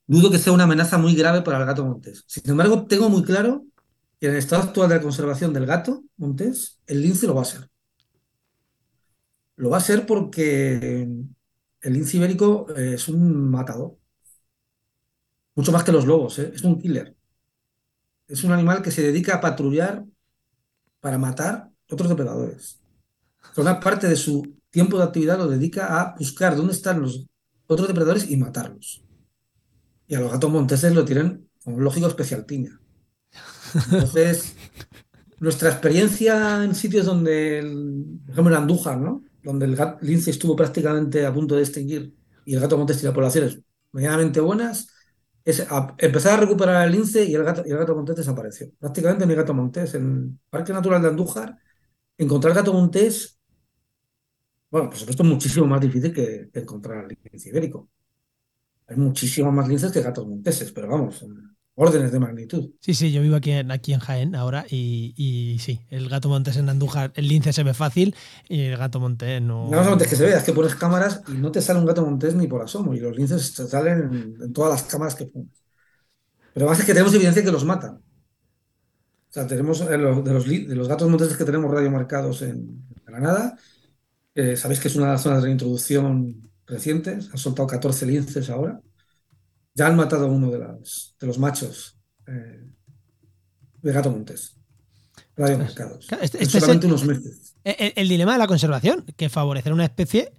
dudo que sea una amenaza muy grave para el gato montés. Sin embargo, tengo muy claro que en el estado actual de la conservación del gato montés, el lince lo va a ser. Lo va a ser porque el lince ibérico eh, es un matador. Mucho más que los lobos, ¿eh? Es un killer. Es un animal que se dedica a patrullar para matar otros depredadores. Una parte de su tiempo de actividad lo dedica a buscar dónde están los otros depredadores y matarlos. Y a los gatos monteses lo tienen, como lógico, especial piña. Entonces, nuestra experiencia en sitios donde, el- por ejemplo, en Andújar, ¿no? Donde el gat- lince estuvo prácticamente a punto de extinguir y el gato montés tiene poblaciones medianamente buenas, empezar a recuperar el lince y el gato, y el gato montés desapareció. Prácticamente mi gato montés en el Parque Natural de Andújar, encontrar gato montés, bueno, por supuesto, es muchísimo más difícil que, encontrar el lince ibérico. Hay muchísimos más linces que gatos monteses, pero vamos, órdenes de magnitud. Sí, sí, yo vivo aquí en, aquí en Jaén ahora y, sí, el gato montés en Andújar, el lince se ve fácil y el gato montés no. No solamente es que se vea, es que pones cámaras y no te sale un gato montés ni por asomo y los linces te salen en, todas las cámaras que pones. Pero además es que tenemos evidencia que los matan. O sea, tenemos eh, de los, de los gatos monteses que tenemos radiomarcados en Granada, eh, sabéis que es una de las zonas de reintroducción recientes, han soltado 14 linces ahora ya han matado a uno de, las, de los machos eh, de gato montés. Radio mercados. Este, este solamente unos meses. El, dilema de la conservación, que favorecer una especie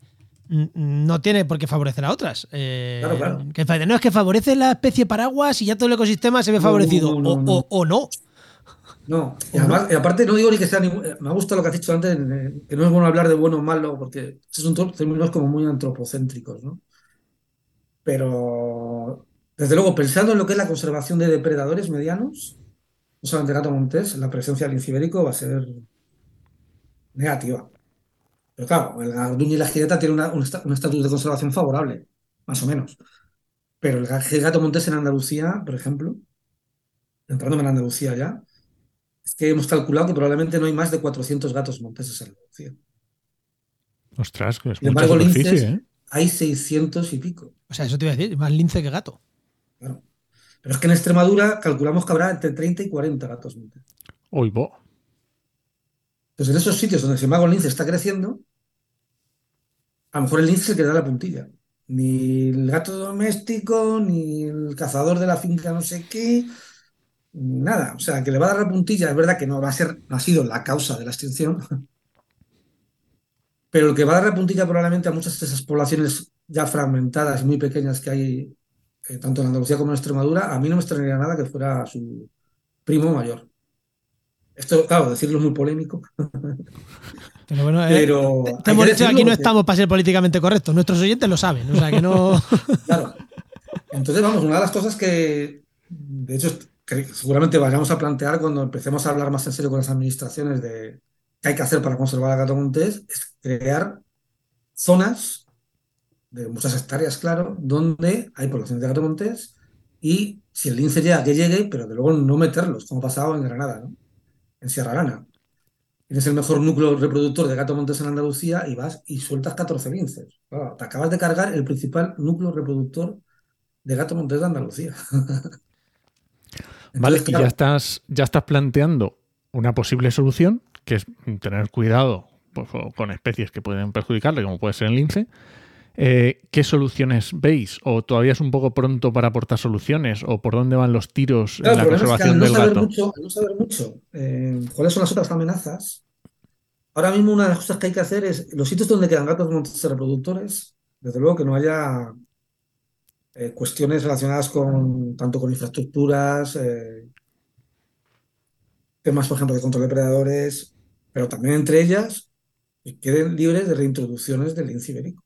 no tiene por qué favorecer a otras. Eh, claro, claro. Que, no es que favorece la especie paraguas y ya todo el ecosistema se ve favorecido. o, no. No, y, además, aparte no digo ni que sea. me ha gustado lo que has dicho antes, que no es bueno hablar de bueno o malo, porque son términos como muy antropocéntricos, ¿no? Pero, desde luego, pensando en lo que es la conservación de depredadores medianos, no solamente gato montés, la presencia del incibérico va a ser negativa. Pero claro, el garduño y la gireta tienen un estatus de conservación favorable, más o menos. Pero el gato montés en Andalucía, por ejemplo, entrándome en Andalucía ya, es que hemos calculado que probablemente no hay más de 400 gatos monteses en Andalucía. Ostras, que es Sin embargo, linces, ¿eh? Hay 600 y pico. O sea, eso te iba a decir, más lince que gato. Claro. Pero es que en Extremadura calculamos que habrá entre 30 y 40 gatos. Uy, bo. Entonces, en esos sitios donde el mago lince está creciendo, a lo mejor el lince se queda la puntilla. Ni el gato doméstico, ni el cazador de la finca no sé qué, nada. O sea, que le va a dar la puntilla, es verdad que no va a ser, no ha sido la causa de la extinción, pero lo que va a dar la puntilla probablemente a muchas de esas poblaciones ya fragmentadas y muy pequeñas que hay eh, tanto en Andalucía como en Extremadura, a mí no me extrañaría nada que fuera su primo mayor. Esto, claro, decirlo es muy polémico. Pero bueno, eh, te, hemos dicho aquí no estamos para ser políticamente correctos. Nuestros oyentes lo saben, o sea que no. claro. Entonces, vamos, una de las cosas que, de hecho, seguramente vayamos a plantear cuando empecemos a hablar más en serio con las administraciones de qué hay que hacer para conservar gato montés es crear zonas de muchas hectáreas, claro, donde hay poblaciones de gato montés y si el lince llega, que llegue, pero de luego no meterlos, como ha pasado en Granada, ¿no? en Sierra Gana. Tienes el mejor núcleo reproductor de gato montés en Andalucía y vas y sueltas 14 linces. te acabas de cargar el principal núcleo reproductor de gato montés de Andalucía. vale, y ya estás, ya estás planteando una posible solución que es tener cuidado pues, con especies que pueden perjudicarle, como puede ser el lince. Eh, ¿Qué soluciones veis? ¿O todavía es un poco pronto para aportar soluciones? ¿O por dónde van los tiros en la conservación del gato? Mucho, no saber mucho eh, cuáles son las otras amenazas, ahora mismo una de las cosas que hay que hacer es los sitios donde quedan gatos montes reproductores, desde luego que no haya eh, cuestiones relacionadas con tanto con infraestructuras, temas, por ejemplo, de control de predadores, pero también entre ellas que queden libres de reintroducciones del lince ibérico.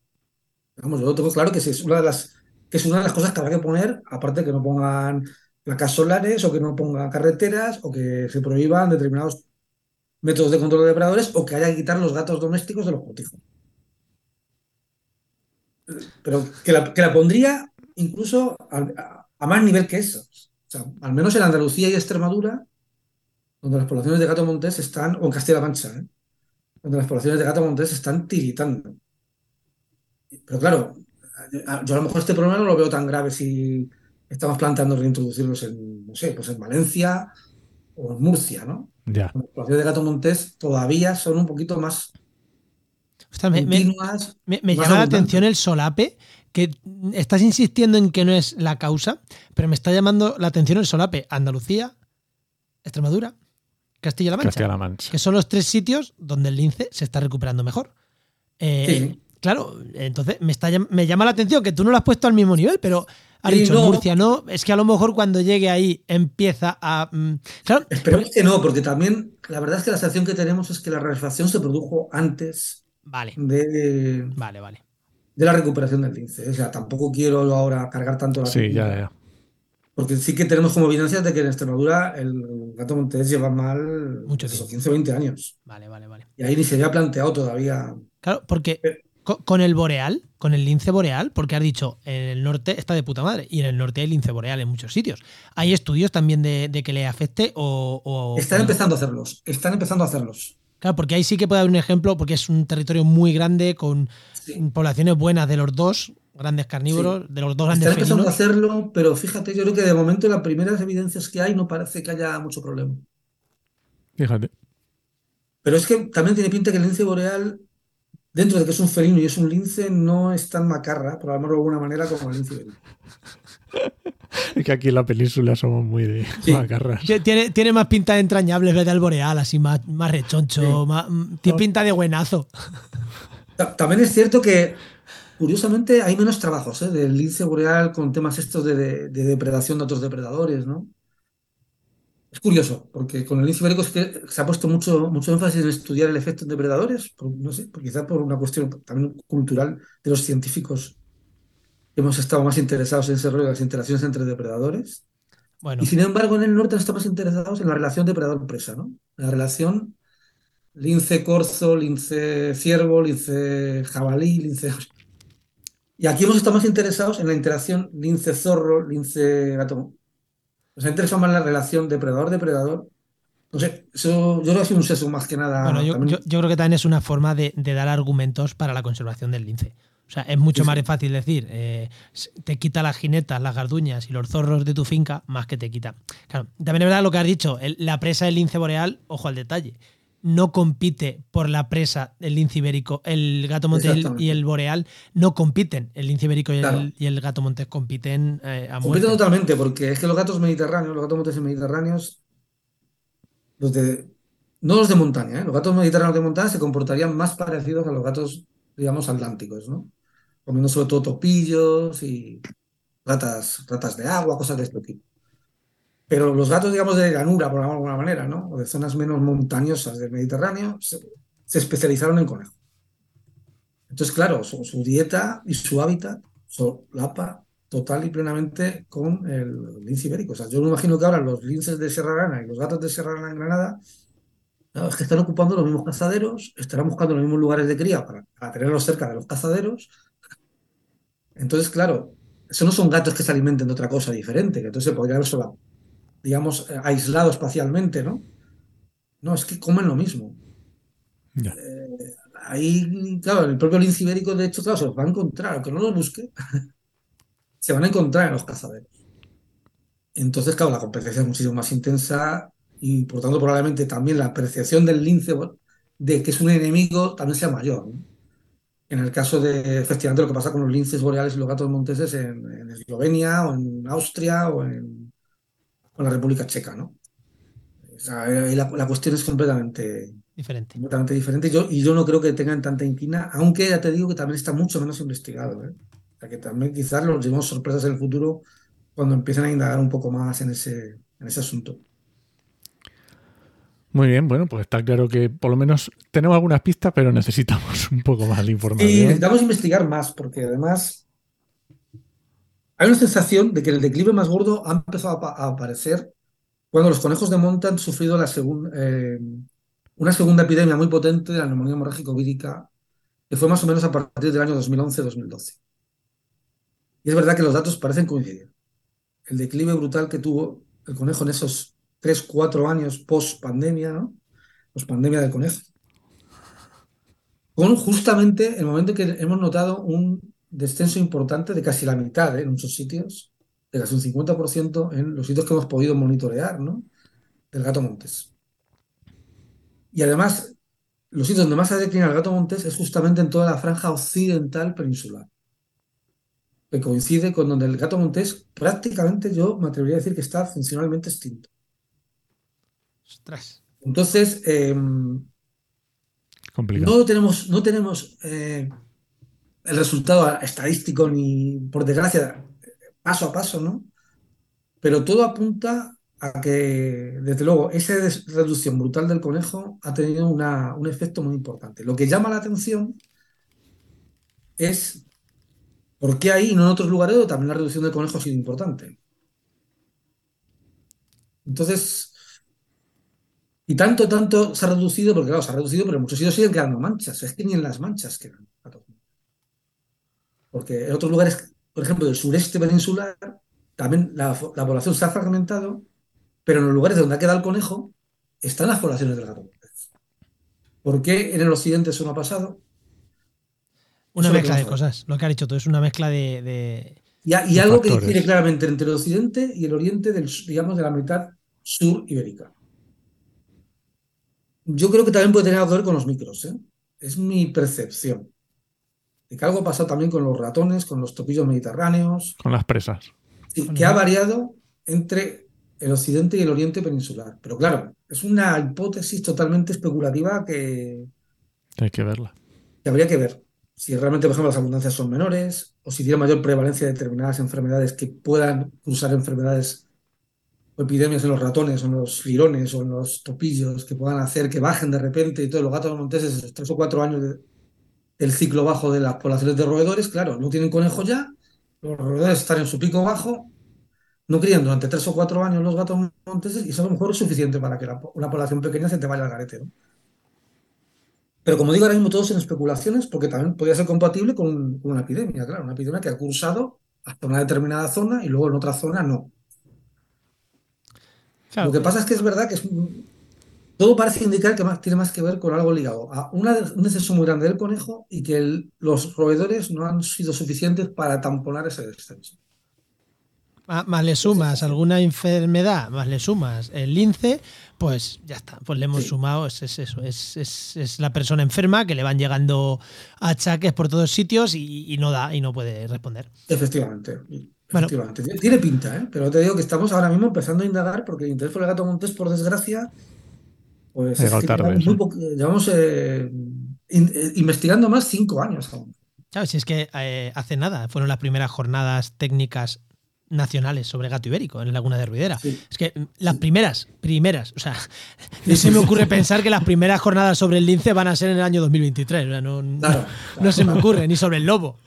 Vamos, yo lo tengo claro que es una de las que es una de las cosas que habrá que poner, aparte que no pongan placas solares o que no pongan carreteras o que se prohíban determinados métodos de control de depredadores o que haya que quitar los gatos domésticos de los cotijos. Pero que la, pondría incluso a, a, más nivel que eso. O sea, al menos en Andalucía y Extremadura donde las poblaciones de gato montés están, o en Castilla-La Mancha, ¿eh? donde las poblaciones de gato montés están tiritando. Pero claro, yo a lo mejor este problema no lo veo tan grave si estamos planteando reintroducirlos en, no sé, pues en Valencia o en Murcia, ¿no? Ya. Las poblaciones de gato montés todavía son un poquito más me, me, llama la atención el solape, que estás insistiendo en que no es la causa, pero me está llamando la atención el solape. Andalucía, Extremadura, Castilla-La Mancha, Que son los tres sitios donde el lince se está recuperando mejor. Eh, claro, entonces me, está, me llama la atención que tú no lo has puesto al mismo nivel, pero ha dicho Murcia no. Es que a lo mejor cuando llegue ahí empieza a. Mm, claro, Esperemos que no, porque también la verdad es que la sensación que tenemos es que la refacción se produjo antes vale. de. Vale, vale. De la recuperación del lince. O sea, tampoco quiero ahora cargar tanto la. Sí, ya, ya. Porque sí que tenemos como evidencias de que en Extremadura el gato montés lleva mal Mucho eso, tiempo. 15 o 20 años. Vale, vale, vale. Y ahí ni se había planteado todavía. Claro, porque Eh. co- con el boreal, con el lince boreal, porque has dicho, en el norte está de puta madre, y en el norte hay lince boreal en muchos sitios. ¿Hay estudios también de, de que le afecte o...? o- Están o empezando a hacerlos. Están empezando a hacerlos. Claro, porque ahí sí que puede haber un ejemplo, porque es un territorio muy grande, con Sí. poblaciones buenas de los dos grandes carnívoros, de los dos grandes Están empezando a hacerlo, pero fíjate, yo creo que de momento las primeras evidencias que hay no parece que haya mucho problema. Fíjate. Pero es que también tiene pinta que el lince boreal, dentro de que es un felino y es un lince, no es tan macarra, por llamarlo de alguna manera, como el lince ibérico. Es que aquí en la península somos muy de Sí. macarras. Tiene, tiene más pinta de entrañable en vez del boreal, así más, más rechoncho, Sí. más- mm, tiene pinta de buenazo. Ta- También es cierto que, curiosamente, hay menos trabajos ¿eh? del lince boreal con temas estos de, de- de depredación de otros depredadores, ¿no? Es curioso, porque con el lince ibérico es que se ha puesto mucho, mucho énfasis en estudiar el efecto en depredadores, por- no sé, por- quizá por una cuestión también cultural de los científicos que hemos estado más interesados en ese rollo de las interacciones entre depredadores. Bueno, Y sin embargo, en el norte estamos interesados en la relación depredador-presa, ¿no? La relación lince-corzo, lince-ciervo, lince-jabalí, lince... Y aquí hemos estado más interesados en la interacción lince-zorro, lince-gato. Nos ha interesado más la relación depredador-depredador. No sé, eso yo creo que ha sido un sesgo más que nada. bueno yo, yo- yo creo que también es una forma de, de dar argumentos para la conservación del lince. O sea, es mucho Sí, más sí. fácil decir, eh, te quita las jinetas, las garduñas y los zorros de tu finca, más que te quita. Claro, también es verdad lo que has dicho, el- la presa del lince boreal, ojo al detalle, no compite por la presa del lince ibérico, el gato montés y el- el boreal no compiten, el lince ibérico y el, y el gato montés compiten eh, a Compiten totalmente, porque es que los gatos mediterráneos, los gatos monteses mediterráneos, los de, no los de montaña, ¿eh? Los gatos mediterráneos de montaña se comportarían más parecidos a los gatos, digamos, atlánticos, ¿no? Comiendo sobre todo topillos y ratas, ratas de agua, cosas de este tipo. Pero los gatos, digamos, de llanura, por alguna manera, ¿no? O de zonas menos montañosas del Mediterráneo, se, especializaron en conejo. Entonces, claro, su, dieta y su hábitat solapa total y plenamente con el lince ibérico. O sea, yo me imagino que ahora los linces de Sierra Granada y los gatos de Sierra Granada en Granada, es que están ocupando los mismos cazaderos, estarán buscando los mismos lugares de cría para, para tenerlos cerca de los cazaderos. Entonces, claro, eso no son gatos que se alimenten de otra cosa diferente, que entonces se podría haber solo, digamos, eh, aislado espacialmente, ¿no? No, es que comen lo mismo. Ya. Ahí, claro, el propio lince ibérico, de hecho, claro, se los va a encontrar, aunque no los busque, se van a encontrar en los cazaderos. Entonces, claro, la competencia es muchísimo más intensa y, por tanto, probablemente también la apreciación del lince bueno, de que es un enemigo también sea mayor. ¿no? En el caso de, efectivamente, lo que pasa con los linces boreales y los gatos monteses en, en Eslovenia o en Austria o en, en la República Checa, ¿no? O sea, la, la cuestión es completamente, Diferente. completamente diferente. Yo, y yo no creo que tengan tanta inquina, aunque ya te digo que también está mucho menos investigado. ¿eh? O sea, que también quizás nos llevemos sorpresas en el futuro cuando empiecen a indagar un poco más en ese, en ese asunto. Muy bien, bueno, pues está claro que por lo menos tenemos algunas pistas, pero necesitamos un poco más de Y información. necesitamos investigar más, porque además hay una sensación de que el declive más gordo ha empezado a, pa- a aparecer cuando los conejos de monta han sufrido eh, una segunda epidemia muy potente de la neumonía hemorrágica vírica, que fue más o menos a partir del año 2011-2012. Y es verdad que los datos parecen coincidir. El declive brutal que tuvo el conejo en esos 3-4 años post pandemia. Post pandemia del conejo. Con justamente el momento que hemos notado un descenso importante de casi la mitad ¿eh? en muchos sitios, de casi un 50% en los sitios que hemos podido monitorear, ¿no? Del gato montés. Y además, los sitios donde más se declina el gato montés es justamente en toda la franja occidental peninsular, que coincide con donde el gato montés prácticamente yo me atrevería a decir que está funcionalmente extinto. Ostras. Entonces, eh, Complicado. No tenemos, no tenemos eh, el resultado estadístico ni, por desgracia, paso a paso, ¿no? Pero todo apunta a que, desde luego, esa reducción brutal del conejo ha tenido una- un efecto muy importante. Lo que llama la atención es por qué ahí no en otros lugares también la reducción del conejo ha sido importante. Entonces, y tanto, tanto se ha reducido, porque claro, se ha reducido, pero muchos sitios siguen quedando manchas. Es que ni en las manchas quedan gatos. Porque en otros lugares, por ejemplo, del sureste peninsular, también la, la población se ha fragmentado, pero en los lugares donde ha quedado el conejo, están las poblaciones del gato montés. ¿Por qué en el occidente eso no ha pasado? Una Eso que mezcla de cosas. Lo que has dicho tú es una mezcla de. de- Y, a- y de algo que factores. distingue claramente entre el occidente y el oriente, del, digamos, de la mitad sur ibérica. Yo creo que también puede tener algo que ver con los micros, ¿eh? Es mi percepción. De que algo ha pasado también con los ratones, con los topillos mediterráneos, Con las presas. y que ha variado entre el occidente y el oriente peninsular. Pero claro, es una hipótesis totalmente especulativa que, Hay que verla. que habría que ver. Si realmente, por ejemplo, las abundancias son menores, o si tiene mayor prevalencia de determinadas enfermedades que puedan cruzar enfermedades o epidemias en los ratones, o en los lirones, o en los topillos, que puedan hacer que bajen de repente y todos los gatos monteses, esos tres o cuatro años de- del ciclo bajo de las poblaciones de roedores, claro, no tienen conejos ya, los roedores están en su pico bajo, no crían durante tres o cuatro años los gatos monteses, y eso a lo mejor es suficiente para que la una población pequeña se te vaya al garete, ¿no? Pero como digo, ahora mismo todos en especulaciones, porque también podría ser compatible con, con una epidemia, claro, una epidemia que ha cursado hasta una determinada zona y luego en otra zona no. Claro, Lo que pasa es que es verdad que es, todo parece indicar que más, tiene más que ver con algo ligado a una- un exceso muy grande del conejo y que el- los roedores no han sido suficientes para tamponar ese descenso. más le sumas alguna enfermedad, más le sumas el lince, pues ya está. Pues le hemos Sí. sumado, es, es eso, es, es- es la persona enferma que le van llegando achaques por todos sitios y, y no da y no puede responder. Efectivamente. Bueno. Efectivamente. Tiene pinta, ¿eh? Pero te digo que estamos ahora mismo empezando a indagar porque el interés por el gato montés, por desgracia, pues es que tarde, llevamos, sí. muy poco- llevamos, eh, in- eh, investigando más cinco años aún. Claro, si es que eh, hace nada fueron las primeras jornadas técnicas nacionales sobre gato ibérico en Laguna de Ruidera. Sí. Es que las primeras, primeras, o sea, no se me ocurre pensar que las primeras jornadas sobre el lince van a ser en el año 2023. o sea, no, no- Claro, no se me ocurre, ni sobre el lobo.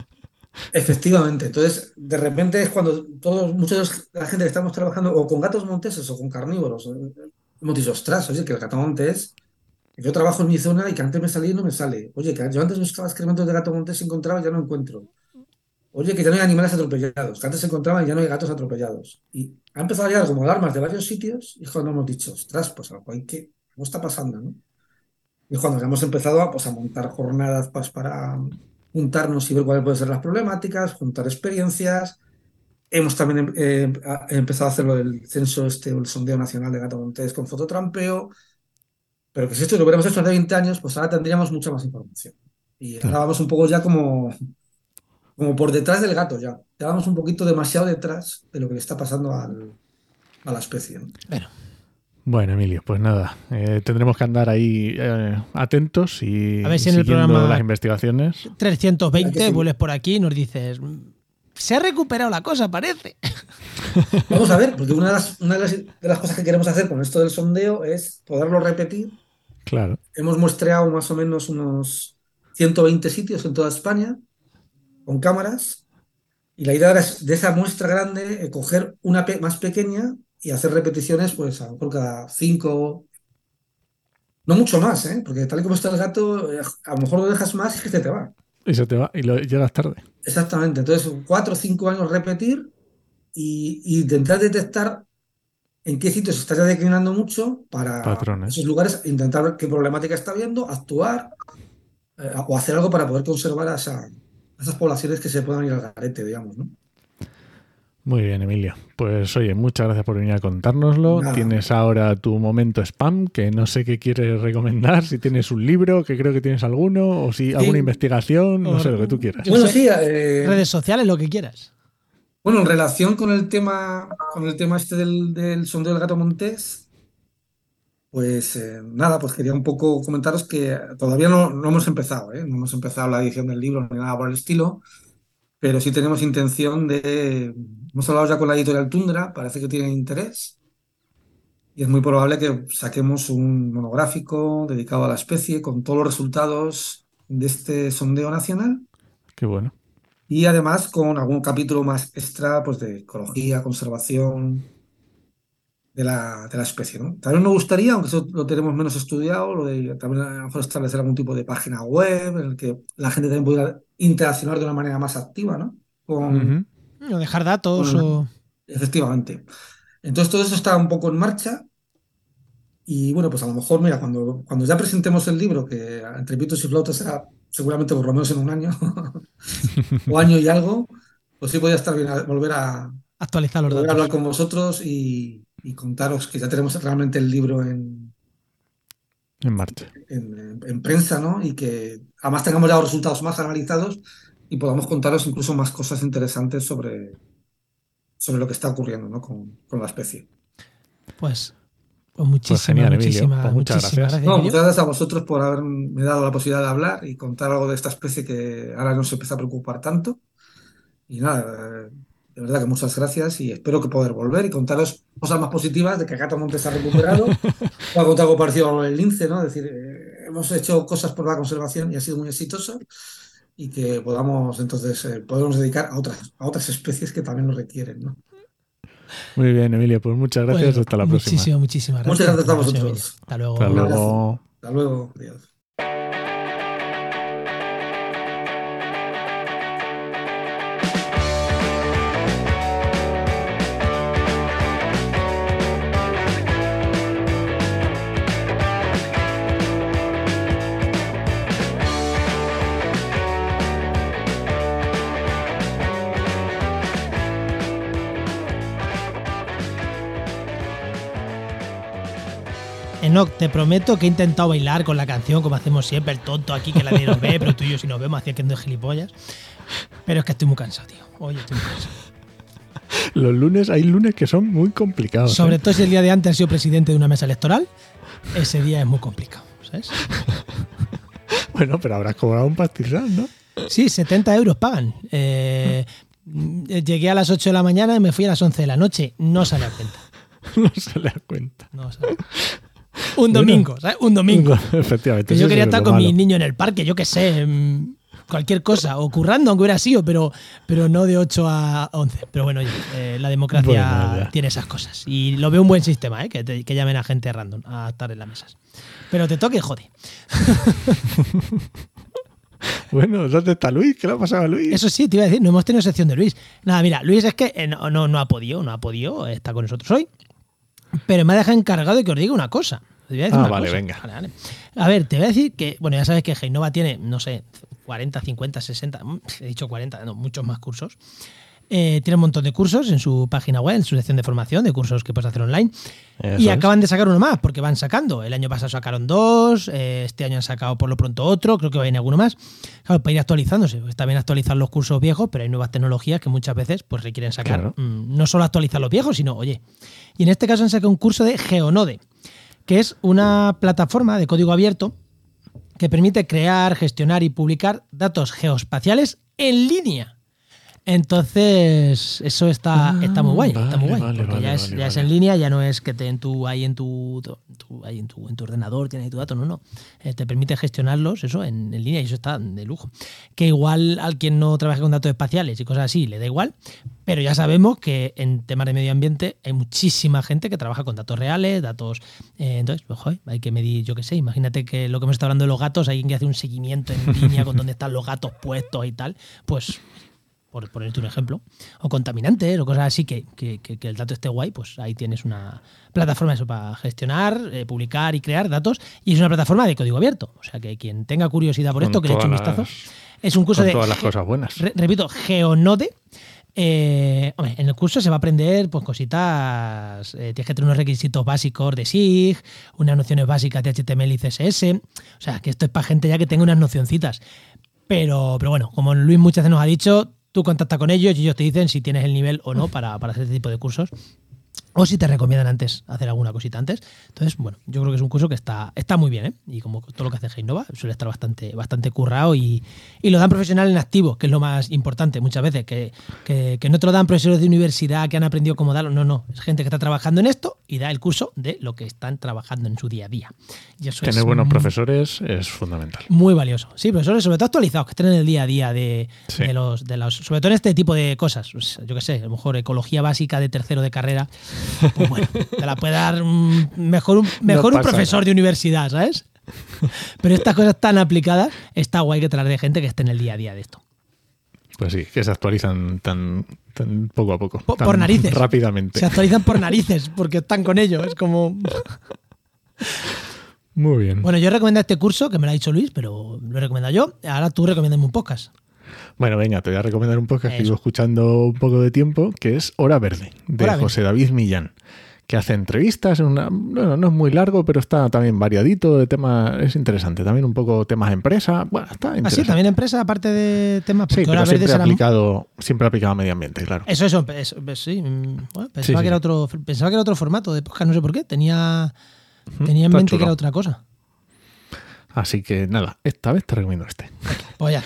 Efectivamente, entonces de repente es cuando todos, muchos de la gente que estamos trabajando o con gatos monteses o con carnívoros, hemos dicho, ostras, oye, que el gato montés, yo trabajo en mi zona y que antes me salía y no me sale. Oye, que yo antes buscaba excrementos de gato montés y encontraba y ya no encuentro. Oye, que ya no hay animales atropellados, que antes se encontraban y ya no hay gatos atropellados. Y ha empezado a llegar como alarmas de varios sitios y es cuando hemos dicho, ostras, pues algo hay que, algo está pasando, ¿no? Y es cuando hemos empezado a, pues, a montar jornadas pues, para juntarnos y ver cuáles pueden ser las problemáticas, juntar experiencias. Hemos también em- eh, a- empezado a hacerlo del censo, este, o el sondeo nacional de gato montés con fototrampeo. Pero que si esto lo hubiéramos hecho hace 20 años, pues ahora tendríamos mucha más información. Y ahora vamos un poco ya como, como por detrás del gato ya. Ya vamos un poquito demasiado detrás de lo que le está pasando al- a la especie. ¿no? Bueno, Bueno, Emilio, pues nada, eh, tendremos que andar ahí eh, atentos y A ver si en el programa- las investigaciones. 320, ¿A que sí? vuelves por aquí y nos dices, "Mm, se ha recuperado la cosa, parece. Vamos a ver, porque una de las, una de las, de las cosas que queremos hacer con esto del sondeo es poderlo repetir Claro, Hemos muestreado más o menos unos 120 sitios en toda España con cámaras y la idea de esa muestra grande eh, coger una pe- más pequeña y hacer repeticiones pues a lo mejor cada cinco, no mucho más, ¿eh? porque tal y como está el gato, eh, a lo mejor lo dejas más y que se te va. Y se te va y lo, llegas tarde. Exactamente, entonces cuatro o cinco años repetir y, y intentar detectar en qué sitios se está ya declinando mucho para Patrones. esos lugares, intentar ver qué problemática está habiendo, actuar eh, o hacer algo para poder conservar a, esa- a esas poblaciones que se puedan ir al garete, digamos, ¿no? Muy bien, Emilio. Pues oye, muchas gracias por venir a contárnoslo. Nada. Tienes ahora tu momento spam, que no sé qué quieres recomendar, si tienes un libro, que creo que tienes alguno, o si alguna investigación, no O- sé, lo que tú quieras. Bueno, sí, eh, Redes sociales, lo que quieras. bueno, en relación con el tema, con el tema este del, del sondeo del gato montés, pues eh, nada, pues quería un poco comentaros que todavía no, no hemos empezado, ¿eh? No hemos empezado la edición del libro ni nada por el estilo, pero sí tenemos intención de, hemos hablado ya con la editorial Tundra, parece que tienen interés, y es muy probable que saquemos un monográfico dedicado a la especie con todos los resultados de este sondeo nacional. Qué bueno. Y además con algún capítulo más extra pues, de ecología, conservación, de la, de la especie. ¿no? También me gustaría, aunque eso lo tenemos menos estudiado, lo de también a lo mejor establecer algún tipo de página web en el que la gente también pudiera interaccionar de una manera más activa, ¿no? Con, O dejar datos o. Efectivamente. Entonces todo eso está un poco en marcha y bueno, pues a lo mejor, mira, cuando, cuando ya presentemos el libro, que entre pitos y flautas será seguramente por lo menos en un año o año y algo, pues sí podría estar bien a- volver a, Actualizar los a hablar con vosotros y, y contaros que ya tenemos realmente el libro en, En marcha. en, en prensa, ¿no? Y que además tengamos ya los resultados más analizados y podamos contaros incluso más cosas interesantes sobre, sobre lo que está ocurriendo, ¿no? con, con la especie. Pues, pues muchísimas, genial, Emilio. muchísimas, Pues muchas muchísimas gracias. No, muchas gracias a vosotros por haberme dado la posibilidad de hablar y contar algo de esta especie que ahora nos empieza a preocupar tanto. Y nada, eh, de verdad que muchas gracias y espero que poder volver y contaros cosas más positivas de que Gato Monte se ha recuperado. Voy a contar algo parecido al lince, ¿no? Es decir, eh, hemos hecho cosas por la conservación y ha sido muy exitoso y que podamos entonces eh, podemos dedicar a otras, a otras especies que también lo requieren, ¿no? Muy bien, Emilio. Pues muchas gracias. Bueno, hasta la próxima. Muchísimas, muchísimas gracias. Muchas gracias a vosotros. Hasta luego. Hasta luego. Hasta luego. Adiós. Enoch, te prometo que he intentado bailar con la canción como hacemos siempre, el tonto aquí que nadie nos ve, pero tú y yo si nos vemos haciendo gilipollas. Pero es que estoy muy cansado, tío. Oye, estoy muy cansado. Los lunes, hay lunes que son muy complicados. Sobre ¿eh? todo si el día de antes has sido presidente de una mesa electoral, ese día es muy complicado, ¿sabes? Bueno, pero habrás cobrado un pastizal, ¿no? Sí, 70 euros pagan. Eh, llegué a las 8 de la mañana y me fui a las 11 de la noche. No sale a cuenta. No se le da cuenta. No sale. Un domingo, ¿sabes? Un domingo. Efectivamente. Que yo quería es estar con malo. mi niño en el parque, yo qué sé, cualquier cosa, o currando, aunque hubiera sido, pero, pero no de 8 a 11. Pero bueno, oye, eh, la democracia Bueno, tiene esas cosas. Y lo veo un buen sistema, ¿eh? que, te- que llamen a gente random a estar en las mesas. Pero te toque, jode. Bueno, ¿dónde está Luis? ¿Qué le ha pasado a Luis? Eso sí, te iba a decir, no hemos tenido sección de Luis. Nada, mira, Luis es que eh, no, no, no ha podido, no ha podido, está con nosotros hoy. Pero me ha dejado encargado de que os diga una cosa. Os voy a decir Ah, una vale, cosa. venga. Vale, vale. A ver, te voy a decir que, bueno, ya sabes que Heinova tiene, no sé, 40, 50, 60, mm, he dicho 40, no, muchos más cursos. Eh, tiene un montón de cursos en su página web, en su sección de formación, de cursos que puedes hacer online. Eso y es. acaban de sacar uno más, porque van sacando. El año pasado sacaron dos, eh, este año han sacado por lo pronto otro, creo que va a ir alguno más. Claro, para ir actualizándose. pues Está bien actualizar los cursos viejos, pero hay nuevas tecnologías que muchas veces pues, requieren sacar. Claro. mm, no solo actualizar los viejos, sino, oye. Y en este caso han sacado un curso de Geonode, que es una plataforma de código abierto que permite crear, gestionar y publicar datos geoespaciales en línea. Entonces, eso está, Ah, está muy guay, está muy guay, vale, porque vale, ya, es, ya es en línea, ya no es que te en tu, ahí en tu, tu- ahí en tu, en tu ordenador tienes ahí tu dato, no, no. Eh, te permite gestionarlos, eso, en, en línea, y eso está de lujo. Que igual al quien no trabaje con datos espaciales y cosas así le da igual, pero ya sabemos que en temas de medio ambiente hay muchísima gente que trabaja con datos reales, datos. eh, entonces, pues, joder, hay que medir, yo qué sé, imagínate que lo que hemos estado hablando de los gatos, hay alguien que hace un seguimiento en línea con dónde están los gatos puestos y tal, pues por ponerte un ejemplo, o contaminantes o cosas así, que, que- que- el dato esté guay, pues ahí tienes una plataforma eso para gestionar, eh, publicar y crear datos, y es una plataforma de código abierto. O sea que quien tenga curiosidad por Con esto, que le eche un vistazo. las- Es un curso Con de todas las cosas buenas. re- repito, Geonode. Eh, hombre, en el curso se va a aprender pues cositas, eh, tienes que tener unos requisitos básicos de SIG, unas nociones básicas de HTML y CSS, o sea, que esto es para gente ya que tenga unas nocioncitas. Pero, pero bueno, como Luis muchas veces nos ha dicho, tú contacta con ellos y ellos te dicen si tienes el nivel o no para, para hacer este tipo de cursos. O si te recomiendan antes hacer alguna cosita antes. Entonces, bueno, yo creo que es un curso que está, está muy bien, ¿eh? Y como todo lo que hace Heinova, suele estar bastante, bastante currado y, y lo dan profesional en activo, que es lo más importante muchas veces, que, que, que no te lo dan profesores de universidad que han aprendido cómo darlo. No, no, es gente que está trabajando en esto y da el curso de lo que están trabajando en su día a día. Y eso Tener es buenos muy- profesores es fundamental. muy valioso. Sí, profesores, sobre todo actualizados, que estén en el día a día de, Sí. de los, de los. Sobre todo en este tipo de cosas. Pues, yo qué sé, a lo mejor ecología básica de tercero de carrera, Pues bueno, te la puede dar un- mejor un, mejor un profesor nada. de universidad, ¿sabes? Pero estas cosas tan aplicadas, está guay que te las dé gente que esté en el día a día de esto. Pues sí, que se actualizan tan, tan poco a poco. Tan por narices. Rápidamente. Se actualizan por narices, porque están con ello. Es como. Muy bien. Bueno, yo recomiendo este curso, que me lo ha dicho Luis, pero lo he recomendado yo. Ahora tú recomiéndame un podcast. Bueno, venga, te voy a recomendar un podcast que llevo escuchando un poco de tiempo, que es Hora Verde, de Hora Verde. José David Millán, que hace entrevistas, en una, bueno, no es muy largo, pero está también variadito de temas, es interesante, también un poco temas empresa, bueno, está Ah, sí, interesante. también empresa, aparte de temas. Sí, pero Hora Verde siempre será- aplicado, siempre aplicado a medio ambiente, claro. Eso, eso, eso, sí. mm, bueno, pensaba, Sí, sí. Que era otro, pensaba que era otro formato de podcast, no sé por qué. Tenía, tenía en está mente que era otra cosa. Así que nada, esta vez te recomiendo este. Pues ya.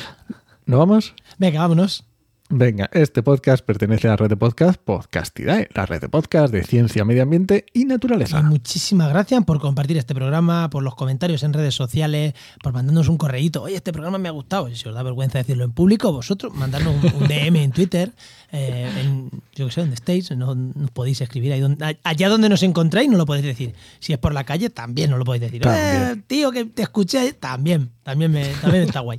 ¿No vamos? Venga, vámonos. Venga, este podcast pertenece a la red de podcast Podcastidae, la red de podcast de ciencia, medio ambiente y naturaleza. Y muchísimas gracias por compartir este programa, por los comentarios en redes sociales, por mandarnos un correíto. Oye, este programa me ha gustado. Si os da vergüenza decirlo en público, vosotros mandarnos un, un DM en Twitter, eh, en, yo que sé, donde estéis, no, nos podéis escribir ahí donde, allá donde nos encontráis, no lo podéis decir. Si es por la calle, también no lo podéis decir. "Eh, tío, que te escuché, también, también, me, también está guay.